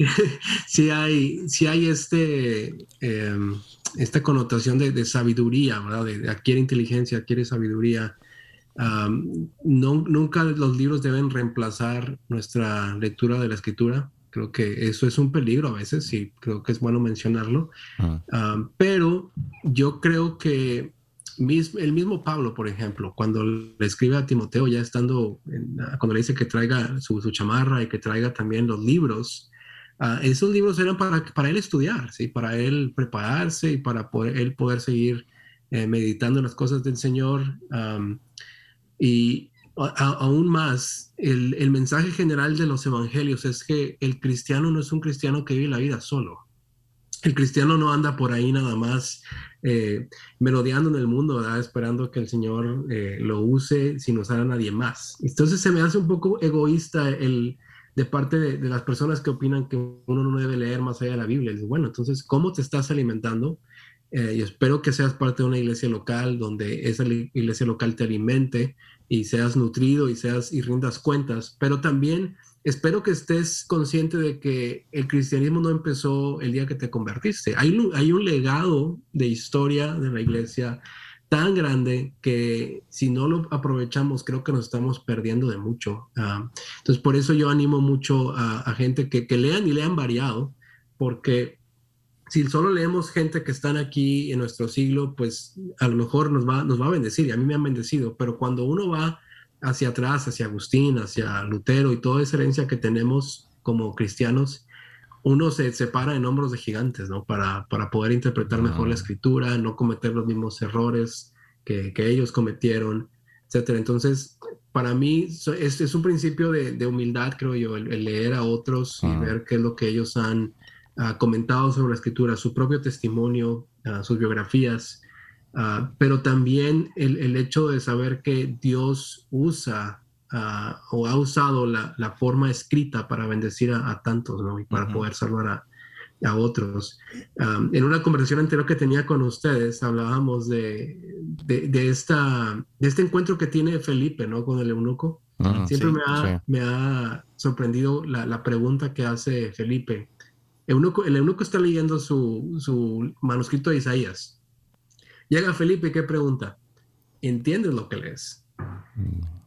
Speaker 4: sí, hay, sí hay este, em, esta connotación de, sabiduría, ¿verdad? De, adquiere inteligencia, adquiere sabiduría. no, nunca los libros deben reemplazar nuestra lectura de la escritura. Creo que eso es un peligro a veces y creo que es bueno mencionarlo. pero yo creo que el mismo Pablo, por ejemplo, cuando le escribe a Timoteo, ya estando, cuando le dice que traiga su, chamarra y que traiga también los libros, ah, esos libros eran para, para él estudiar, ¿sí? para él prepararse y para él poder seguir eh, meditando las cosas del Señor. y aún más, el, el mensaje general de los evangelios es que el cristiano no es un cristiano que vive la vida solo el cristiano no anda por ahí nada más eh, merodeando en el mundo, esperando que el Señor eh, lo use sin usar a nadie más. Entonces se me hace un poco egoísta el, de parte de, las personas que opinan que uno no debe leer más allá de la Biblia. bueno, entonces, ¿cómo te estás alimentando? Eh, y espero que seas parte de una iglesia local donde esa iglesia local te alimente y seas nutrido y seas y rindas cuentas, pero también espero que estés consciente de que el cristianismo no empezó el día que te convertiste. Hay hay un legado de historia de la iglesia tan grande que si no lo aprovechamos, creo que nos estamos perdiendo de mucho. Ah, entonces, por eso yo animo mucho a, gente que, que, lean y lean variado, porque si solo leemos gente que están aquí en nuestro siglo, pues a lo mejor nos va, nos va a bendecir, y a mí me han bendecido, pero cuando uno va hacia atrás, hacia Agustín, hacia Lutero y toda esa herencia que tenemos como cristianos, uno se separa en hombros de gigantes, ¿no? Para, para poder interpretar mejor la escritura, no cometer los mismos errores que, que ellos cometieron, etcétera. Entonces, para mí es, es un principio de, de, humildad, creo yo, el, leer a otros y ver qué es lo que ellos han uh, comentado sobre la escritura, su propio testimonio, uh, sus biografías, uh, pero también el, el, hecho de saber que Dios usa o ha usado la, la, forma escrita para bendecir a, a tantos, ¿no? Y para poder salvar a, a otros. Um, en una conversación anterior que tenía con ustedes, hablábamos de, de, de, esta, de este encuentro que tiene Felipe, ¿no? Con el eunuco. Siempre me, ha, me, ha, sorprendido la, la, pregunta que hace Felipe. Eunuco, el eunuco está leyendo su, su manuscrito de Isaías. Llega Felipe, ¿qué pregunta? ¿Entiendes lo que lees? Mm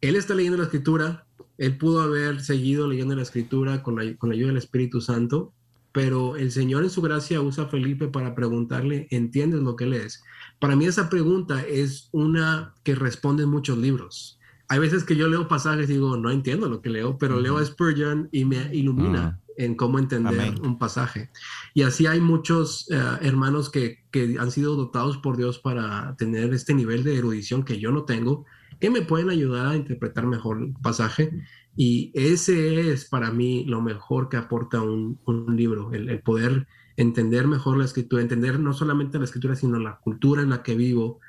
Speaker 4: él está leyendo la escritura, él pudo haber seguido leyendo la escritura con la, con la ayuda del Espíritu Santo, pero el Señor en su gracia usa a Felipe para preguntarle, ¿entiendes lo que lees? Para mí esa pregunta es una que responde en muchos libros. Hay veces que yo leo pasajes y digo, no entiendo lo que leo, pero leo a Spurgeon y me ilumina en cómo entender un pasaje. Y así hay muchos eh, hermanos que, que han sido dotados por Dios para tener este nivel de erudición que yo no tengo, que me pueden ayudar a interpretar mejor el pasaje. Y ese es para mí lo mejor que aporta un, un libro, el, poder entender mejor la escritura, entender no solamente la escritura, sino la cultura en la que vivo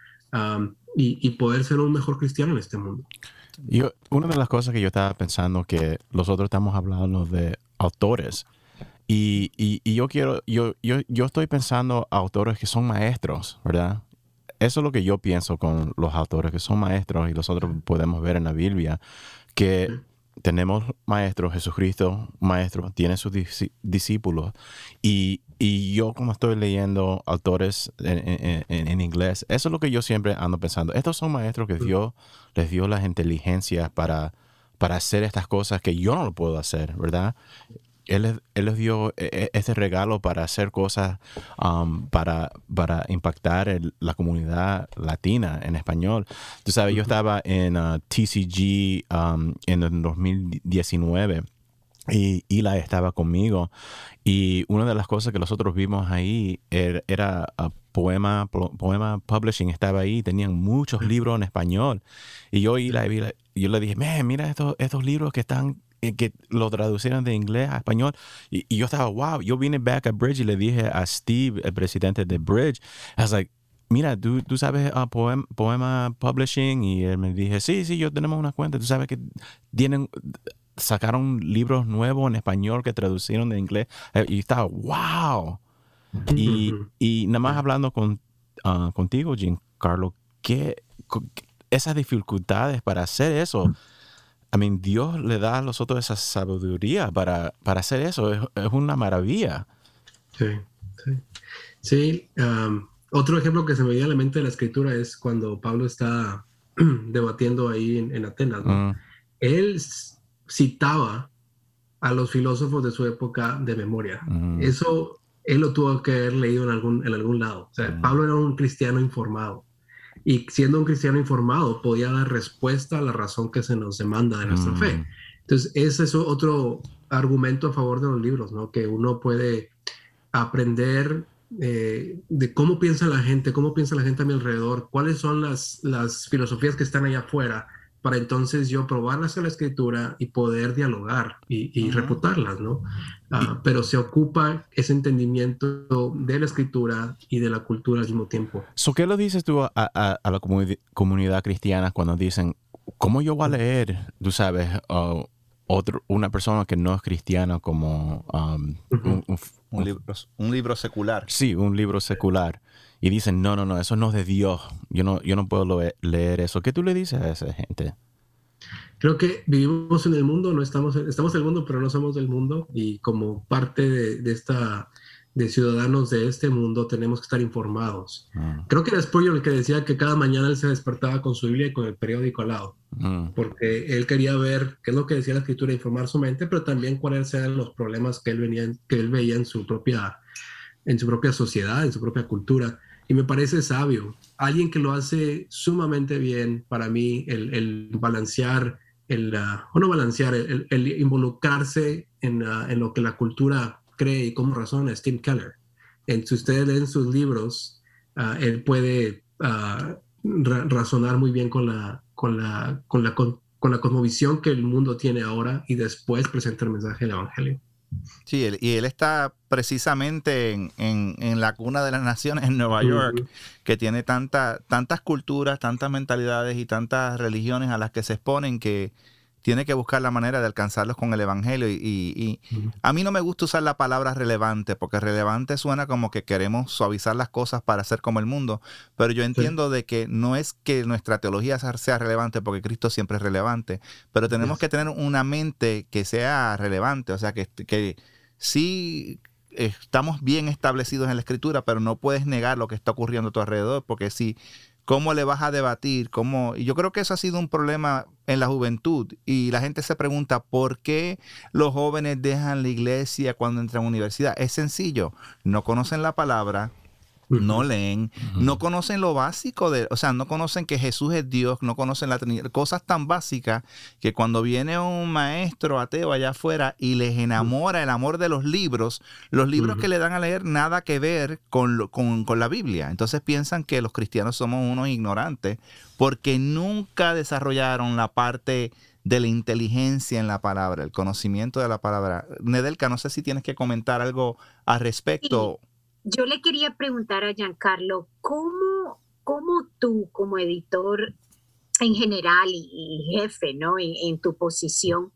Speaker 4: y, y, poder ser un mejor cristiano en este mundo.
Speaker 2: Yo, una de las cosas que yo estaba pensando que nosotros estamos hablando de autores y, y, y yo quiero, yo, yo, yo estoy pensando autores que son maestros, ¿verdad? eso es lo que yo pienso con los autores que son maestros y nosotros podemos ver en la Biblia, que tenemos maestros, Jesucristo, maestro, tiene sus discípulos. Y, yo como estoy leyendo autores en, inglés, eso es lo que yo siempre ando pensando. Estos son maestros que Dios les dio las inteligencias para, para hacer estas cosas que yo no lo puedo hacer, ¿verdad? Él, les dio este regalo para hacer cosas um, para, para impactar la comunidad latina en español. Tú sabes, yo estaba en uh, TCG um, en el 2019 y Ila estaba conmigo. Y una de las cosas que nosotros vimos ahí er, era, uh, Poema, Poema Publishing estaba ahí, tenían muchos libros en español. Y yo, Ila, yo le dije, mira estos, estos libros que están que lo traducieron de inglés a español. Y, yo estaba, wow, yo vine back a Bridge y le dije a Steve, el presidente de Bridge, I was like, mira, ¿tú, tú sabes uh, Poema Publishing? Y él me dije, sí, sí, yo tenemos una cuenta. Tú sabes que tienen, sacaron libros nuevos en español que traducieron de inglés. Eh, y estaba, wow. Y, y nada más hablando con, uh, contigo, Giancarlo, ¿qué, esas dificultades para hacer eso? I mean, Dios le da a los otros esa sabiduría para, para hacer eso. Es, es, una maravilla.
Speaker 4: Sí, sí. Sí, um, otro ejemplo que se me viene a la mente de la escritura es cuando Pablo está debatiendo ahí en, Atenas. Mm. Él citaba a los filósofos de su época de memoria. Mm. Eso él lo tuvo que haber leído en algún, en algún lado. O sea, mm. Pablo era un cristiano informado y siendo un cristiano informado podía dar respuesta a la razón que se nos demanda de nuestra fe. Mm. Entonces, ese es otro argumento a favor de los libros, ¿no? Que uno puede aprender eh, de cómo piensa la gente, cómo piensa la gente a mi alrededor, cuáles son las, las filosofías que están allá afuera para entonces yo probarlas en la escritura y poder dialogar y, reputarlas, ¿no? Ah, pero se ocupa ese entendimiento de la escritura y de la cultura al mismo tiempo.
Speaker 2: ¿Qué lo dices tú a, la comunidad cristiana cuando dicen, ¿cómo yo voy a leer, tú sabes, otro, una persona que no es cristiana como um,
Speaker 1: un, libro, un libro secular?
Speaker 2: Sí, un libro secular y dicen, no, no, no, eso no es de Dios, yo no, yo no puedo leer eso. ¿Qué tú le dices a esa gente?
Speaker 4: Creo que vivimos en el mundo, no estamos, estamos en el mundo, pero no somos del mundo y como parte de, esta de ciudadanos de este mundo tenemos que estar informados. Mm. Creo que era Spurgeon el que decía que cada mañana él se despertaba con su Biblia y con el periódico al lado, mm. porque él quería ver qué es lo que decía la escritura, informar su mente, pero también cuáles eran los problemas que él, venía, que él veía en su, propia, en su propia sociedad, en su propia cultura. Y me parece sabio. Alguien que lo hace sumamente bien para mí, el, el balancear el, o no balancear, el, involucrarse en, en, lo que la cultura cree y cómo razona Tim Keller. En, si ustedes leen sus libros, ah, él puede uh, razonar muy bien con la, con, la, con, la, con, la cosmovisión que el mundo tiene ahora y después presenta el mensaje del Evangelio.
Speaker 1: Sí, y él está precisamente en, en, en, la cuna de las naciones en Nueva York, que tiene tanta, tantas culturas, tantas mentalidades y tantas religiones a las que se exponen que, tiene que buscar la manera de alcanzarlos con el Evangelio. Y, a mí no me gusta usar la palabra relevante, porque relevante suena como que queremos suavizar las cosas para ser como el mundo, pero yo entiendo de que no es que nuestra teología sea relevante, porque Cristo siempre es relevante, pero tenemos que tener una mente que sea relevante, o sea, que, que sí estamos bien establecidos en la escritura, pero no puedes negar lo que está ocurriendo a tu alrededor, porque si ¿Cómo le vas a debatir? ¿Cómo? Y yo creo que eso ha sido un problema en la juventud. Y la gente se pregunta, ¿por qué los jóvenes dejan la iglesia cuando entran a la universidad? Es sencillo, no conocen la palabra, no leen, no conocen lo básico de, o sea, no conocen que Jesús es Dios, no conocen la Trinidad, cosas tan básicas que cuando viene un maestro ateo allá afuera y les enamora el amor de los libros, los libros que le dan a leer nada que ver con, con, con la Biblia. Entonces piensan que los cristianos somos unos ignorantes porque nunca desarrollaron la parte de la inteligencia en la palabra, el conocimiento de la palabra. Nedelka, no sé si tienes que comentar algo al respecto.
Speaker 3: Yo le quería preguntar a Giancarlo, ¿cómo, cómo tú como editor en general y, jefe ¿no? En, tu posición,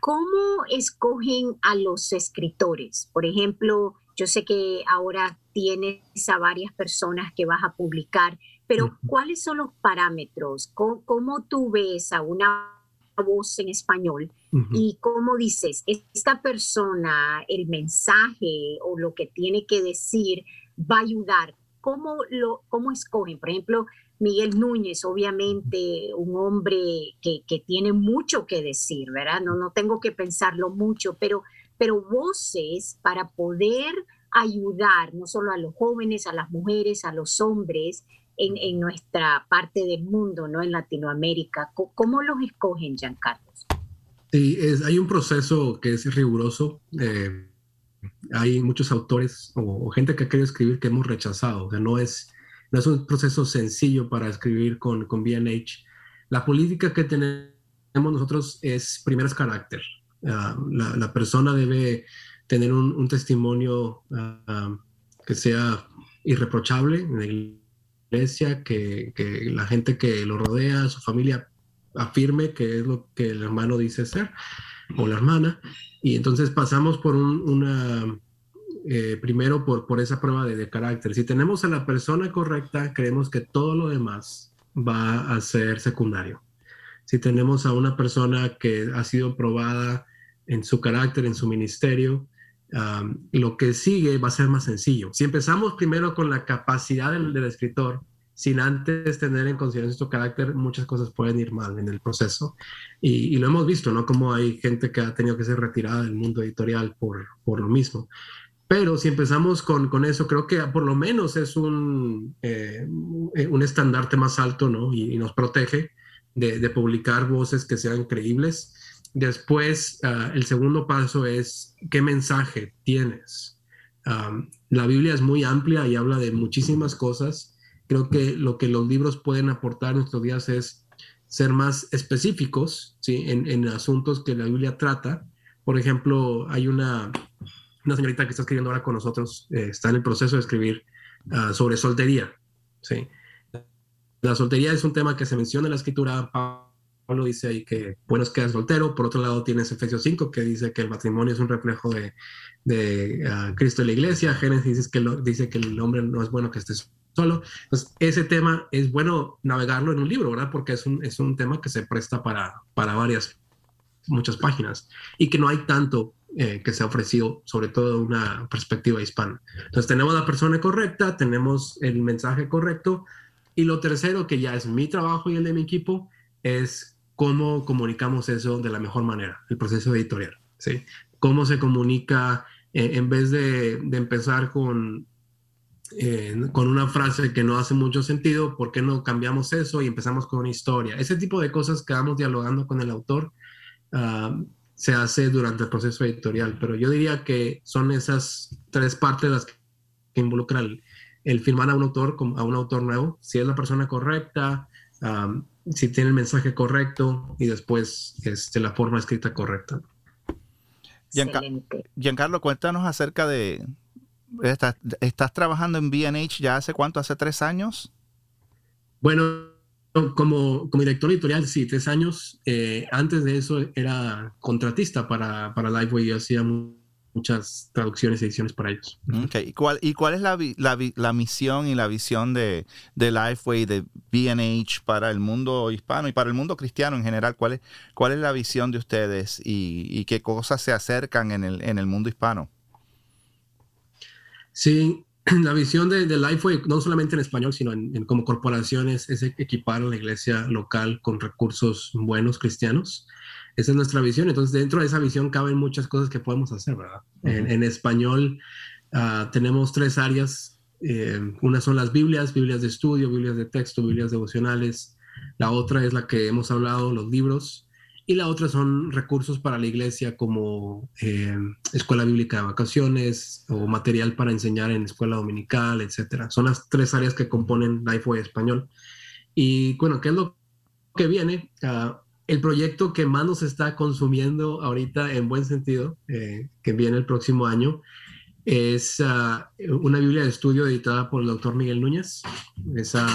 Speaker 3: ¿cómo escogen a los escritores? Por ejemplo, yo sé que ahora tienes a varias personas que vas a publicar, pero ¿cuáles son los parámetros? cómo tú ves a una voz en español y cómo dices, esta persona, el mensaje o lo que tiene que decir va a ayudar. ¿Cómo, lo, cómo escogen? Por ejemplo, Miguel Núñez, obviamente un hombre que, que, tiene mucho que decir, ¿verdad? No, no tengo que pensarlo mucho, pero, pero voces para poder ayudar no solo a los jóvenes, a las mujeres, a los hombres en, en nuestra parte del mundo, ¿no? En Latinoamérica. ¿Cómo, los escogen, Giancarlo?
Speaker 4: Sí, es, hay un proceso que es riguroso. Eh, hay muchos autores o, gente que ha querido escribir que hemos rechazado. O sea, no es, no es un proceso sencillo para escribir con, con BNH. La política que tenemos nosotros es primero es carácter. Ah, la, la, persona debe tener un, un testimonio uh, que sea irreprochable en la iglesia, que, la gente que lo rodea, su familia, afirme que es lo que el hermano dice ser o la hermana. Y entonces pasamos por una, eh, primero por esa prueba de, carácter. Si tenemos a la persona correcta, creemos que todo lo demás va a ser secundario. Si tenemos a una persona que ha sido probada en su carácter, en su ministerio, lo que sigue va a ser más sencillo. Si empezamos primero con la capacidad del escritor, sin antes tener en consideración su carácter, muchas cosas pueden ir mal en el proceso. Y, lo hemos visto, ¿no? Como hay gente que ha tenido que ser retirada del mundo editorial por, por lo mismo. Pero si empezamos con, con, eso, creo que por lo menos es un, eh, un estandarte más alto, ¿no? Y, nos protege de, de, publicar voces que sean creíbles. Después, ah, el segundo paso es qué mensaje tienes. la Biblia es muy amplia y habla de muchísimas cosas Creo que lo que los libros pueden aportar en nuestros días es ser más específicos ¿sí? en, asuntos que la Biblia trata. Por ejemplo, hay una, una señorita que está escribiendo ahora con nosotros, eh, está en el proceso de escribir ah, sobre soltería. ¿sí? La soltería es un tema que se menciona en la escritura. Pablo dice ahí que bueno es quedar soltero. Por otro lado, tienes Efesios 5 que dice que el matrimonio es un reflejo de, de ah, Cristo y la iglesia. Génesis dice que, lo, dice que el hombre no es bueno que esté solo. Entonces, ese tema es bueno navegarlo en un libro, ¿verdad? Porque es un, es un tema que se presta para, para varias, muchas páginas y que no hay tanto eh, que se ha ofrecido, sobre todo una perspectiva hispana. Entonces, tenemos la persona correcta, tenemos el mensaje correcto y lo tercero, que ya es mi trabajo y el de mi equipo, es cómo comunicamos eso de la mejor manera, el proceso editorial, ¿sí? Cómo se comunica eh, en vez de, de empezar con eh, con una frase que no hace mucho sentido, ¿por qué no cambiamos eso y empezamos con una historia? Ese tipo de cosas que vamos dialogando con el autor ah, se hace durante el proceso editorial, pero yo diría que son esas tres partes las que involucran el, firmar a un autor, a un autor nuevo, si es la persona correcta, ah, si tiene el mensaje correcto y después este, la forma escrita correcta.
Speaker 1: Giancarlo, cuéntanos acerca de, Estás, estás trabajando en BH ya hace cuánto, hace tres años.
Speaker 4: Bueno, como, como director editorial, sí, tres años. Eh, antes de eso era contratista para, para Lifeway. Yo hacía muchas traducciones y ediciones para ellos.
Speaker 1: Okay. ¿Y, cuál, ¿Y cuál es la, la, la misión y la visión de, de Lifeway, de BH para el mundo hispano y para el mundo cristiano en general? ¿Cuál es, cuál es la visión de ustedes y, y qué cosas se acercan en el, en el mundo hispano?
Speaker 4: Sí, la visión de, de Lifeway, no solamente en español, sino en, como corporaciones, es equipar a la iglesia local con recursos buenos cristianos. Esa es nuestra visión. Entonces, dentro de esa visión caben muchas cosas que podemos hacer, ¿verdad? en, español ah, tenemos tres áreas. Eh, una son las Biblias, Biblias de estudio, Biblias de texto, Biblias devocionales. La otra es la que hemos hablado, los libros y la otra son recursos para la iglesia como eh, escuela bíblica de vacaciones o material para enseñar en escuela dominical, etcétera. Son las tres áreas que componen Lifeway Español. Y bueno, ¿qué es lo que viene? Ah, el proyecto que más nos está consumiendo ahorita en buen sentido, eh, que viene el próximo año, es ah, una Biblia de estudio editada por el doctor Miguel Núñez. Esa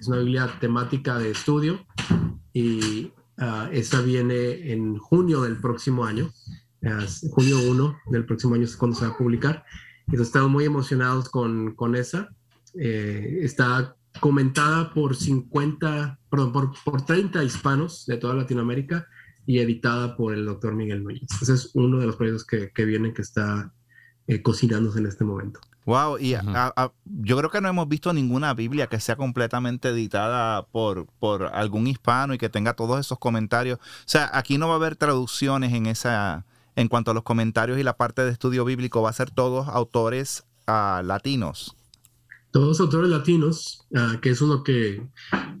Speaker 4: es una Biblia temática de estudio y Ah, esa viene en junio del próximo año, junio 1 del próximo año es cuando se va a publicar. Entonces estamos muy emocionados con, con esa. Eh, está comentada por 50, perdón, por, por 30 hispanos de toda Latinoamérica y editada por el doctor Miguel Núñez. Ese es uno de los proyectos que, que vienen que está eh, cocinándose en este momento.
Speaker 1: Wow, y yo creo que no hemos visto ninguna Biblia que sea completamente editada por, por algún hispano y que tenga todos esos comentarios. O sea, aquí no va a haber traducciones en esa, en cuanto a los comentarios y la parte de estudio bíblico, va a ser todos autores uh, latinos.
Speaker 4: Todos autores latinos, uh, que es uno que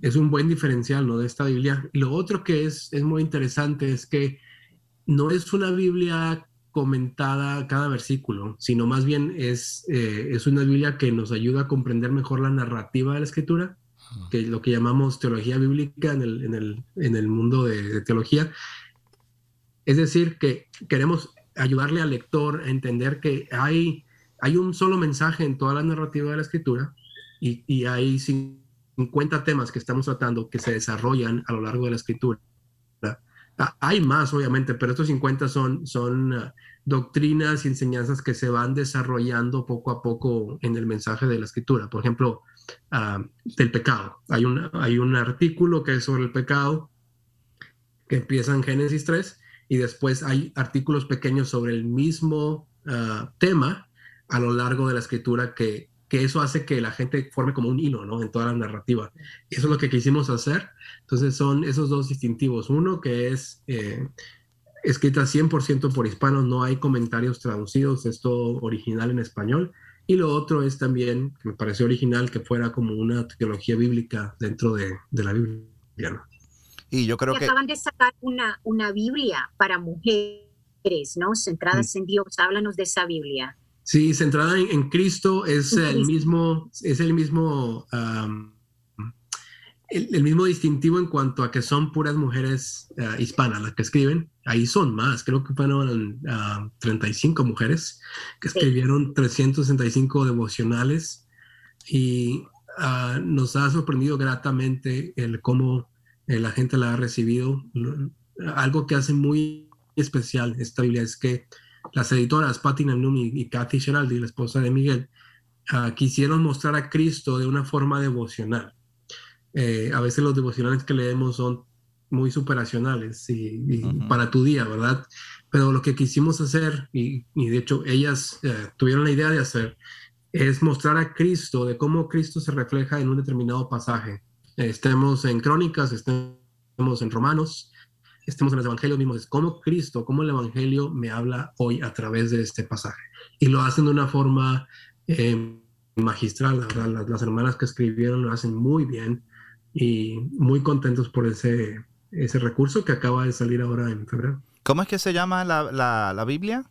Speaker 4: es un buen diferencial ¿no? de esta Biblia. Y lo otro que es, es muy interesante es que no es una Biblia comentada cada versículo, sino más bien es, eh, es una Biblia que nos ayuda a comprender mejor la narrativa de la escritura, que es lo que llamamos teología bíblica en el, en el, en el mundo de, teología. Es decir, que queremos ayudarle al lector a entender que hay, hay un solo mensaje en toda la narrativa de la escritura y, y hay 50 temas que estamos tratando que se desarrollan a lo largo de la escritura Ah, hay más, obviamente, pero estos 50 son, son ah, doctrinas y enseñanzas que se van desarrollando poco a poco en el mensaje de la escritura. Por ejemplo, uh, del pecado. Hay un, hay un artículo que es sobre el pecado que empieza en Génesis 3 y después hay artículos pequeños sobre el mismo tema a lo largo de la escritura que, que eso hace que la gente forme como un hilo, ¿no? En toda la narrativa. Eso es lo que quisimos hacer. Entonces son esos dos distintivos. Uno que es eh, escrita 100% por hispanos, no hay comentarios traducidos, es todo original en español. Y lo otro es también, que me pareció original, que fuera como una teología bíblica dentro de, de la Biblia. ¿no?
Speaker 1: Y yo creo que...
Speaker 3: Acaban de sacar una, una Biblia para mujeres, ¿no? Centradas mm. en Dios. Háblanos de esa Biblia.
Speaker 4: Sí, centrada en, Cristo es el mismo, es el mismo, el, mismo distintivo en cuanto a que son puras mujeres ah, hispanas las que escriben. Ahí son más, creo que fueron 35 mujeres que escribieron 365 devocionales y ah, nos ha sorprendido gratamente el cómo eh, la gente la ha recibido. Algo que hace muy especial esta Biblia es que las editoras Patty Nannum y, Kathy Sheraldi, la esposa de Miguel, ah, quisieron mostrar a Cristo de una forma devocional. Eh, a veces los devocionales que leemos son muy superacionales y, para tu día, ¿verdad? Pero lo que quisimos hacer, y, de hecho ellas eh, tuvieron la idea de hacer, es mostrar a Cristo, de cómo Cristo se refleja en un determinado pasaje. Estemos en Crónicas, estemos en Romanos, estemos en los Evangelios mismos, es cómo Cristo, cómo el Evangelio me habla hoy a través de este pasaje. Y lo hacen de una forma eh, magistral, Las, las, hermanas que escribieron lo hacen muy bien y muy contentos por ese, ese recurso que acaba de salir ahora en febrero.
Speaker 1: ¿Cómo es que se llama la, la, Biblia?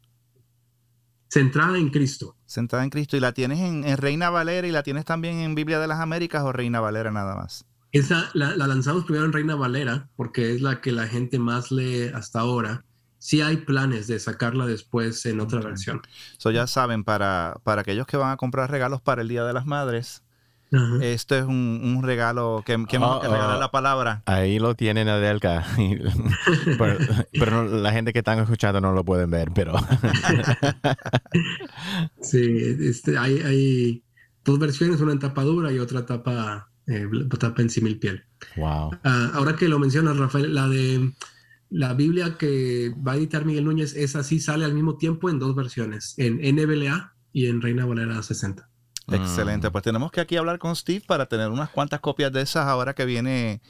Speaker 4: Centrada en Cristo.
Speaker 1: Centrada en Cristo. ¿Y la tienes en, Reina Valera y la tienes también en Biblia de las Américas o Reina Valera nada más?
Speaker 4: Esa la, lanzamos primero en Reina Valera porque es la que la gente más lee hasta ahora. Sí hay planes de sacarla después en otra versión.
Speaker 1: Eso ya saben, para, para aquellos que van a comprar regalos para el Día de las Madres, esto es un, regalo que, que oh, regalar la palabra.
Speaker 2: Ahí lo tienen Adelka. pero, pero la gente que están escuchando no lo pueden ver, pero.
Speaker 4: sí, este, hay, hay, dos versiones, una en tapa dura y otra tapa, eh, tapa simil piel.
Speaker 2: Wow.
Speaker 4: Ah, ahora que lo mencionas, Rafael, la de la Biblia que va a editar Miguel Núñez, esa sí sale al mismo tiempo en dos versiones, en NBLA y en Reina Valera 60.
Speaker 1: Excelente. Mm. Pues tenemos que aquí hablar con Steve para tener unas cuantas copias de esas ahora que viene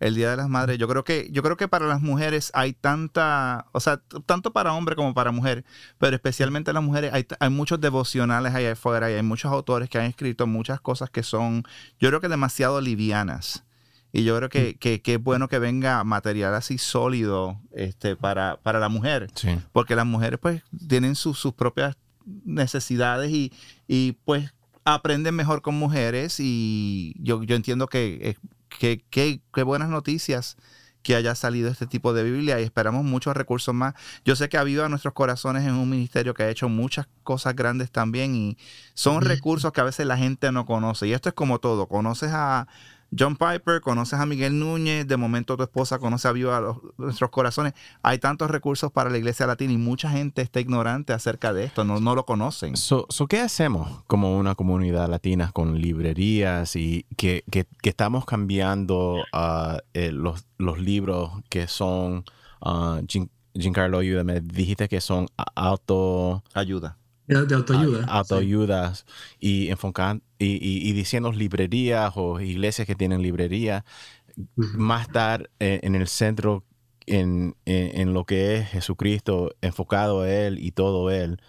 Speaker 1: el Día de las Madres. Yo creo que, yo creo que para las mujeres hay tanta, o sea, tanto para hombre como para mujer, pero especialmente las mujeres, hay, hay muchos devocionales allá afuera y hay muchos autores que han escrito muchas cosas que son, yo creo que demasiado livianas. Y yo creo que, que, es bueno que venga material así sólido este, para, para la mujer. Porque las mujeres pues tienen sus propias necesidades y, y pues aprenden mejor con mujeres y yo, yo entiendo que, que, que, buenas noticias que haya salido este tipo de Biblia y esperamos muchos recursos más. Yo sé que ha habido a nuestros corazones en un ministerio que ha hecho muchas cosas grandes también y son recursos que a veces la gente no conoce. Y esto es como todo, conoces a, John Piper, conoces a Miguel Núñez, de momento tu esposa conoce a Viva nuestros corazones. Hay tantos recursos para la iglesia latina y mucha gente está ignorante acerca de esto, no, no lo conocen.
Speaker 2: So, ¿Qué hacemos como una comunidad latina con librerías y que, estamos cambiando uh, eh, los, los, libros que son, uh, Giancarlo, ayúdame, dijiste que son auto...
Speaker 1: Ayuda
Speaker 4: de autoayuda.
Speaker 2: autoayudas y enfocando y, diciendo librerías o iglesias que tienen librería, más estar en, el centro en, lo que es Jesucristo, enfocado a Él y todo Él.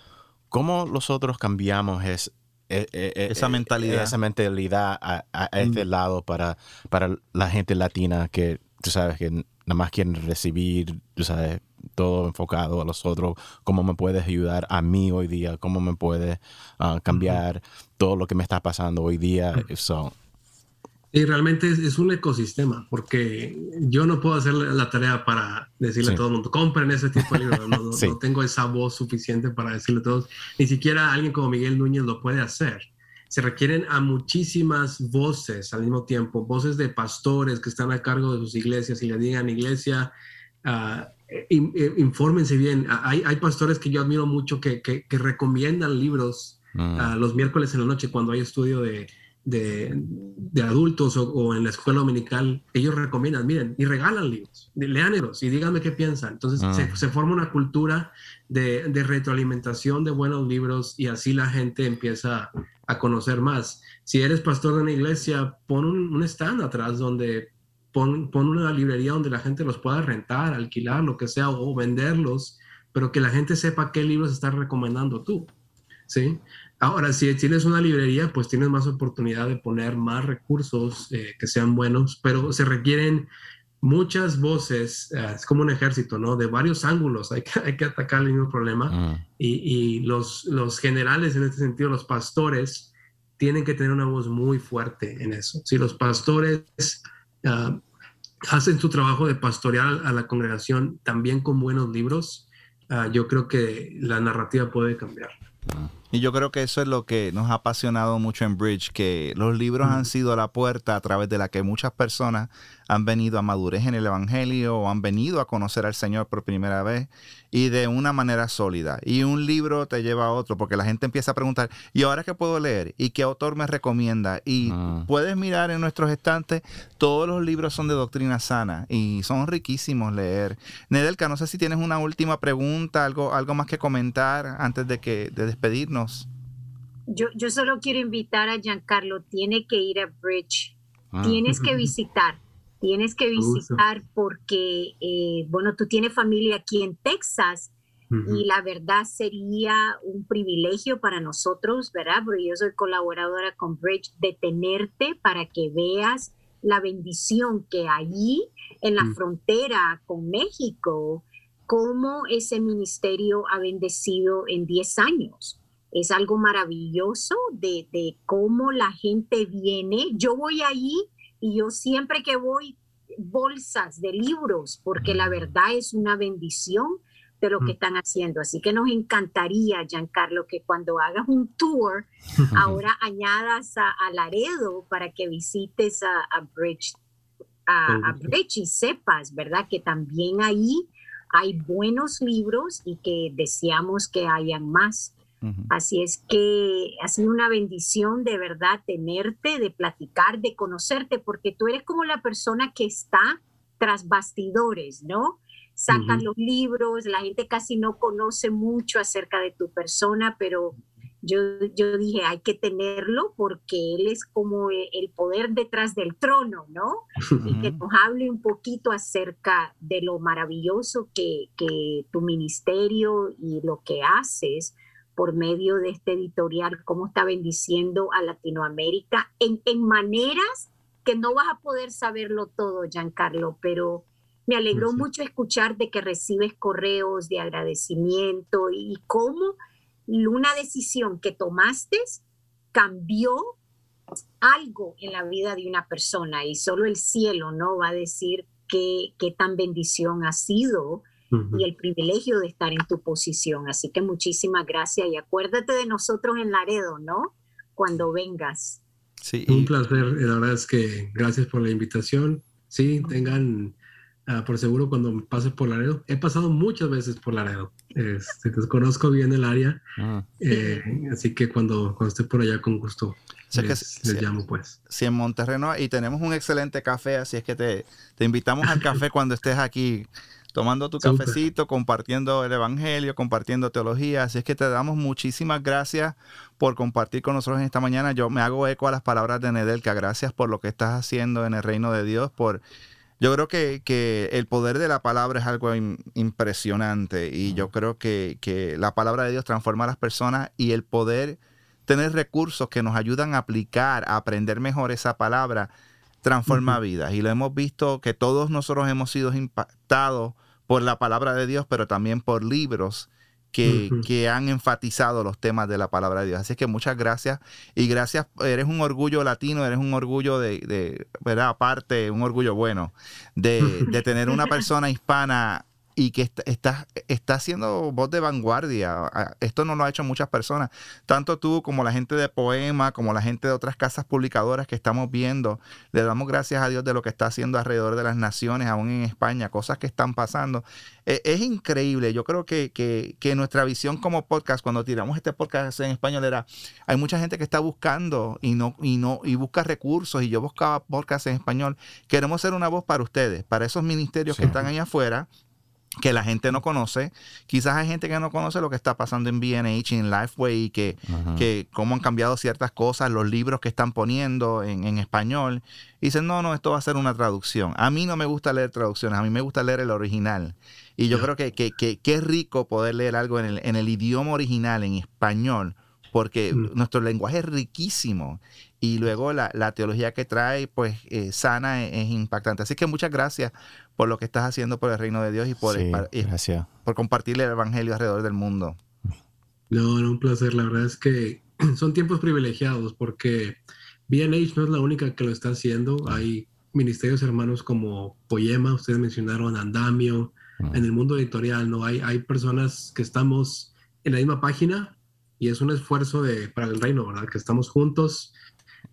Speaker 2: ¿Cómo nosotros cambiamos es, e, e, e,
Speaker 1: esa mentalidad,
Speaker 2: esa mentalidad a, este lado para, para la gente latina que tú sabes que nada más quieren recibir, tú sabes, todo enfocado a los otros, cómo me puedes ayudar a mí hoy día, cómo me puedes ah, cambiar todo lo que me está pasando hoy día.
Speaker 4: Y realmente es, un ecosistema, porque yo no puedo hacer la tarea para decirle a todo el mundo, compren ese tipo de libros. No, tengo esa voz suficiente para decirle a todos. Ni siquiera alguien como Miguel Núñez lo puede hacer. Se requieren a muchísimas voces al mismo tiempo, voces de pastores que están a cargo de sus iglesias y le digan, iglesia, uh, infórmense bien. Hay, hay, pastores que yo admiro mucho que, que, recomiendan libros mm. los miércoles en la noche cuando hay estudio de, de, de adultos o, en la escuela dominical. Ellos recomiendan, miren, y regalan libros, lean y díganme qué piensan. Entonces se, mm. se, forma una cultura de, de, retroalimentación de buenos libros y así la gente empieza a conocer más. Si eres pastor de una iglesia, pon un, un stand atrás donde pon, una librería donde la gente los pueda rentar, alquilar, lo que sea, o venderlos, pero que la gente sepa qué libros estás recomendando tú. ¿sí? Ahora, si tienes una librería, pues tienes más oportunidad de poner más recursos eh, que sean buenos, pero se requieren muchas voces, eh, es como un ejército, ¿no? De varios ángulos, hay que, hay que atacar el mismo problema. Mm. Y, los, los generales, en este sentido, los pastores, tienen que tener una voz muy fuerte en eso. Si los pastores Ah, hacen su trabajo de pastorear a la congregación también con buenos libros, ah, yo creo que la narrativa puede cambiar.
Speaker 1: Y yo creo que eso es lo que nos ha apasionado mucho en Bridge, que los libros han sido la puerta a través de la que muchas personas han venido a madurez en el Evangelio o han venido a conocer al Señor por primera vez y de una manera sólida. Y un libro te lleva a otro, porque la gente empieza a preguntar, ¿y ahora qué puedo leer? ¿Y qué autor me recomienda? Y ah. puedes mirar en nuestros estantes, todos los libros son de doctrina sana y son riquísimos leer. Nedelka, no sé si tienes una última pregunta, algo, algo más que comentar antes de, que, de despedirnos.
Speaker 3: Yo, yo solo quiero invitar a Giancarlo, tiene que ir a Bridge, ah. tienes que visitar tienes que visitar porque, eh, bueno, tú tienes familia aquí en Texas y la verdad sería un privilegio para nosotros, ¿verdad? Porque yo soy colaboradora con Bridge, de tenerte para que veas la bendición que allí en la frontera con México, cómo ese ministerio ha bendecido en 10 años. Es algo maravilloso de, de cómo la gente viene. Yo voy allí y yo siempre que voy bolsas de libros, porque la verdad es una bendición de lo que están haciendo. Así que nos encantaría, Giancarlo, que cuando hagas un tour, ahora añadas a, Laredo para que visites a, Bridge, a, Bridge y sepas, ¿verdad? Que también ahí hay buenos libros y que deseamos que hayan más. Así es que ha sido una bendición de verdad tenerte, de platicar, de conocerte, porque tú eres como la persona que está tras bastidores, ¿no? Sacan los libros, la gente casi no conoce mucho acerca de tu persona, pero yo, yo dije, hay que tenerlo porque él es como e, el poder detrás del trono, ¿no? Y que nos hable un poquito acerca de lo maravilloso que, que tu ministerio y lo que haces por medio de este editorial, cómo está bendiciendo a Latinoamérica en, en maneras que no vas a poder saberlo todo, Giancarlo, pero me alegró mucho escuchar de que recibes correos de agradecimiento y cómo una decisión que tomaste cambió algo en la vida de una persona y solo el cielo no va a decir qué, qué tan bendición ha sido y el privilegio de estar en tu posición. Así que muchísimas gracias y acuérdate de nosotros en Laredo, ¿no? Cuando vengas.
Speaker 4: Sí. Un placer, la verdad es que gracias por la invitación. Sí, tengan ah, por seguro cuando pases por Laredo. He pasado muchas veces por Laredo. Este, conozco bien el área. Ah. Eh, así que cuando, cuando esté por allá, con gusto. Les, llamo pues.
Speaker 1: Sí, en Monterrey y tenemos un excelente café, así es que te, te invitamos al café cuando estés aquí tomando tu cafecito, compartiendo el Evangelio, compartiendo teología. Así es que te damos muchísimas gracias por compartir con nosotros en esta mañana. Yo me hago eco a las palabras de Nedelka. Gracias por lo que estás haciendo en el reino de Dios, por... Yo creo que, el poder de la palabra es algo impresionante y yo creo que, que la palabra de Dios transforma a las personas y el poder tener recursos que nos ayudan a aplicar, a aprender mejor esa palabra, transforma vidas. Y lo hemos visto que todos nosotros hemos sido impactados por la palabra de Dios, pero también por libros que, que, han enfatizado los temas de la palabra de Dios. Así que muchas gracias y gracias, eres un orgullo latino, eres un orgullo de, de ¿verdad? Aparte, un orgullo bueno, de, de tener una persona hispana y que está, está, haciendo voz de vanguardia. Esto no lo ha hecho muchas personas. Tanto tú como la gente de Poema, como la gente de otras casas publicadoras que estamos viendo. Le damos gracias a Dios de lo que está haciendo alrededor de las naciones, aún en España, cosas que están pasando. E, es, increíble. Yo creo que, que, nuestra visión como podcast, cuando tiramos este podcast en español, era, hay mucha gente que está buscando y no, y no, y busca recursos. Y yo buscaba podcast en español. Queremos ser una voz para ustedes, para esos ministerios que están ahí afuera que la gente no conoce. Quizás hay gente que no conoce lo que está pasando en BNH y en Lifeway que, que cómo han cambiado ciertas cosas, los libros que están poniendo en, español. Y dicen, no, no, esto va a ser una traducción. A mí no me gusta leer traducciones, a mí me gusta leer el original. Y yo creo que, que, que, es rico poder leer algo en el, en el idioma original, en español, porque mm. nuestro lenguaje es riquísimo y luego la, teología que trae, pues eh, sana, es, impactante. Así que muchas gracias por lo que estás haciendo por el reino de Dios y por, por compartirle el Evangelio alrededor del mundo.
Speaker 4: No, no, un placer. La verdad es que son tiempos privilegiados porque BNH no es la única que lo está haciendo. Hay ministerios hermanos como Poema, ustedes mencionaron Andamio, en el mundo editorial, ¿no? Hay, hay personas que estamos en la misma página y es un esfuerzo de, para el reino, ¿verdad? Que estamos juntos,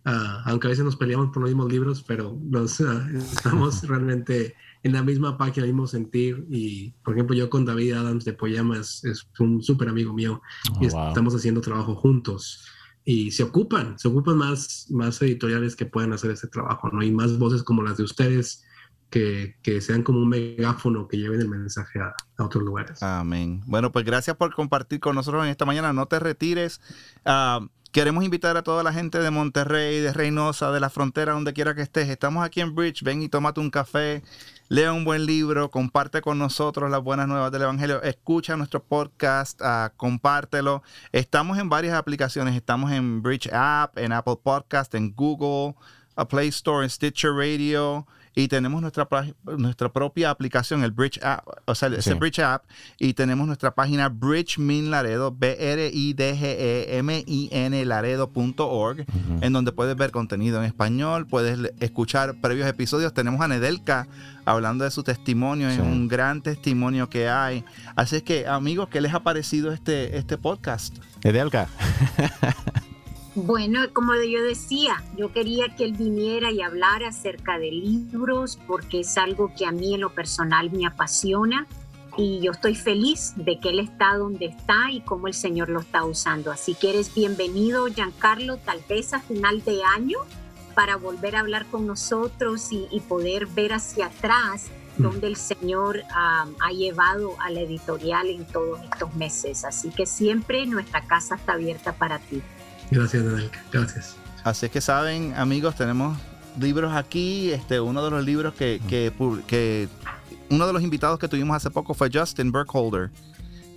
Speaker 4: ah, aunque a veces nos peleamos por los mismos libros, pero los, ah, estamos realmente en la misma página, el mismo sentir. Y, por ejemplo, yo con David Adams de Poyama es, un súper amigo mío y oh, estamos haciendo trabajo juntos. Y se ocupan, se ocupan más, más editoriales que puedan hacer ese trabajo, ¿no? Y más voces como las de ustedes que, que, sean como un megáfono que lleven el mensaje a, otros lugares.
Speaker 1: Amén. Bueno, pues gracias por compartir con nosotros en esta mañana. No te retires. Uh, queremos invitar a toda la gente de Monterrey, de Reynosa, de la frontera, donde quiera que estés. Estamos aquí en Bridge. Ven y tómate un café. Lea un buen libro, comparte con nosotros las buenas nuevas del Evangelio, escucha nuestro podcast, uh, compártelo. Estamos en varias aplicaciones, estamos en Bridge App, en Apple Podcast, en Google, a Play Store, en Stitcher Radio y tenemos nuestra, nuestra propia aplicación, el Bridge App, o sea, ese Bridge App, y tenemos nuestra página Bridge Min Laredo, B-R-I-D-G-E-M-I-N Laredo.org, en donde puedes ver contenido en español, puedes escuchar previos episodios. Tenemos a Nedelka hablando de su testimonio, es un gran testimonio que hay. Así es que, amigos, ¿qué les ha parecido este, este podcast?
Speaker 2: Nedelka.
Speaker 3: Bueno, como yo decía, yo quería que él viniera y hablara acerca de libros porque es algo que a mí en lo personal me apasiona y yo estoy feliz de que él está donde está y cómo el Señor lo está usando. Así que eres bienvenido, Giancarlo, tal vez a final de año para volver a hablar con nosotros y, poder ver hacia atrás mm. donde el Señor ha llevado a la editorial en todos estos meses. Así que siempre nuestra casa está abierta para ti.
Speaker 4: Gracias, Daniel. Gracias.
Speaker 1: Así es que saben, amigos, tenemos libros aquí. Este, uno de los libros que, que, que uno de los invitados que tuvimos hace poco fue Justin Burkholder,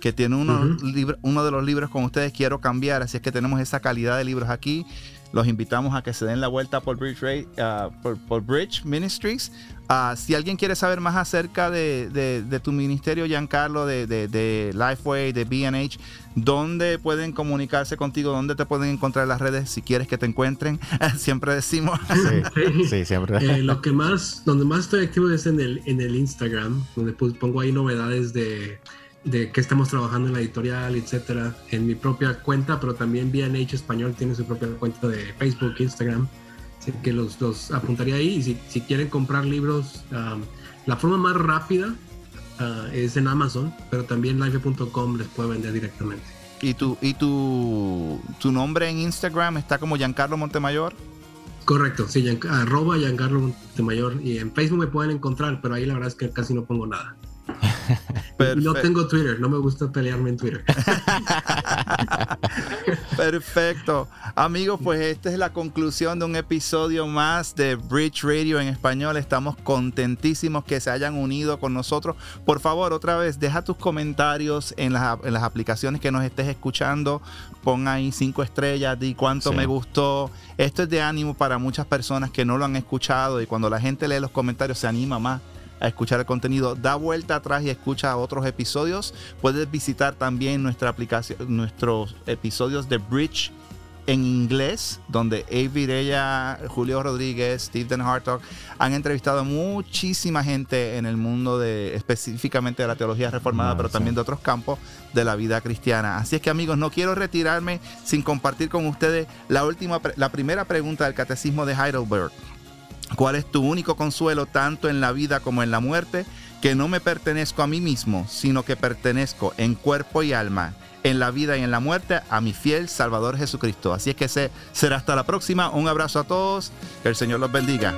Speaker 1: que tiene uno, uno de los libros con ustedes Quiero Cambiar. Así es que tenemos esa calidad de libros aquí. Los invitamos a que se den la vuelta por Bridge, uh, por, Bridge Ministries. Uh, si alguien quiere saber más acerca de, de, tu ministerio, Giancarlo, de, de, de Lifeway, de BH, ¿dónde pueden comunicarse contigo? ¿Dónde te pueden encontrar en las redes si quieres que te encuentren? siempre decimos.
Speaker 2: Sí, siempre.
Speaker 4: Eh, lo que más, donde más estoy activo es en el, en el Instagram, donde pues pongo ahí novedades de de qué estamos trabajando en la editorial, etcétera, en mi propia cuenta, pero también B&H Español tiene su propia cuenta de Facebook, Instagram, así que los, los apuntaría ahí. Y si, si quieren comprar libros, um, la forma más rápida uh, es en Amazon, pero también live.com les puede vender directamente.
Speaker 1: ¿Y tu, y tu, tu nombre en Instagram está como Giancarlo Montemayor?
Speaker 4: Correcto, sí, arroba Giancarlo Montemayor. Y en Facebook me pueden encontrar, pero ahí la verdad es que casi no pongo nada. No tengo Twitter, no me gusta pelearme en Twitter.
Speaker 1: Perfecto. Amigos, pues esta es la conclusión de un episodio más de Bridge Radio en español. Estamos contentísimos que se hayan unido con nosotros. Por favor, otra vez, deja tus comentarios en las, aplicaciones que nos estés escuchando. Pon ahí cinco estrellas, di cuánto me gustó. Esto es de ánimo para muchas personas que no lo han escuchado y cuando la gente lee los comentarios se anima más a escuchar el contenido, da vuelta atrás y escucha otros episodios. Puedes visitar también nuestra aplicación, nuestros episodios de Bridge en inglés, donde Avi Ella, Julio Rodríguez, Steve Hartog han entrevistado a muchísima gente en el mundo de específicamente de la teología reformada, pero también de otros campos de la vida cristiana. Así es que amigos, no quiero retirarme sin compartir con ustedes la última, la primera pregunta del catecismo de Heidelberg. ¿Cuál es tu único consuelo tanto en la vida como en la muerte? Que no me pertenezco a mí mismo, sino que pertenezco en cuerpo y alma, en la vida y en la muerte, a mi fiel Salvador Jesucristo. Así es que será hasta la próxima. Un abrazo a todos. Que el Señor los bendiga.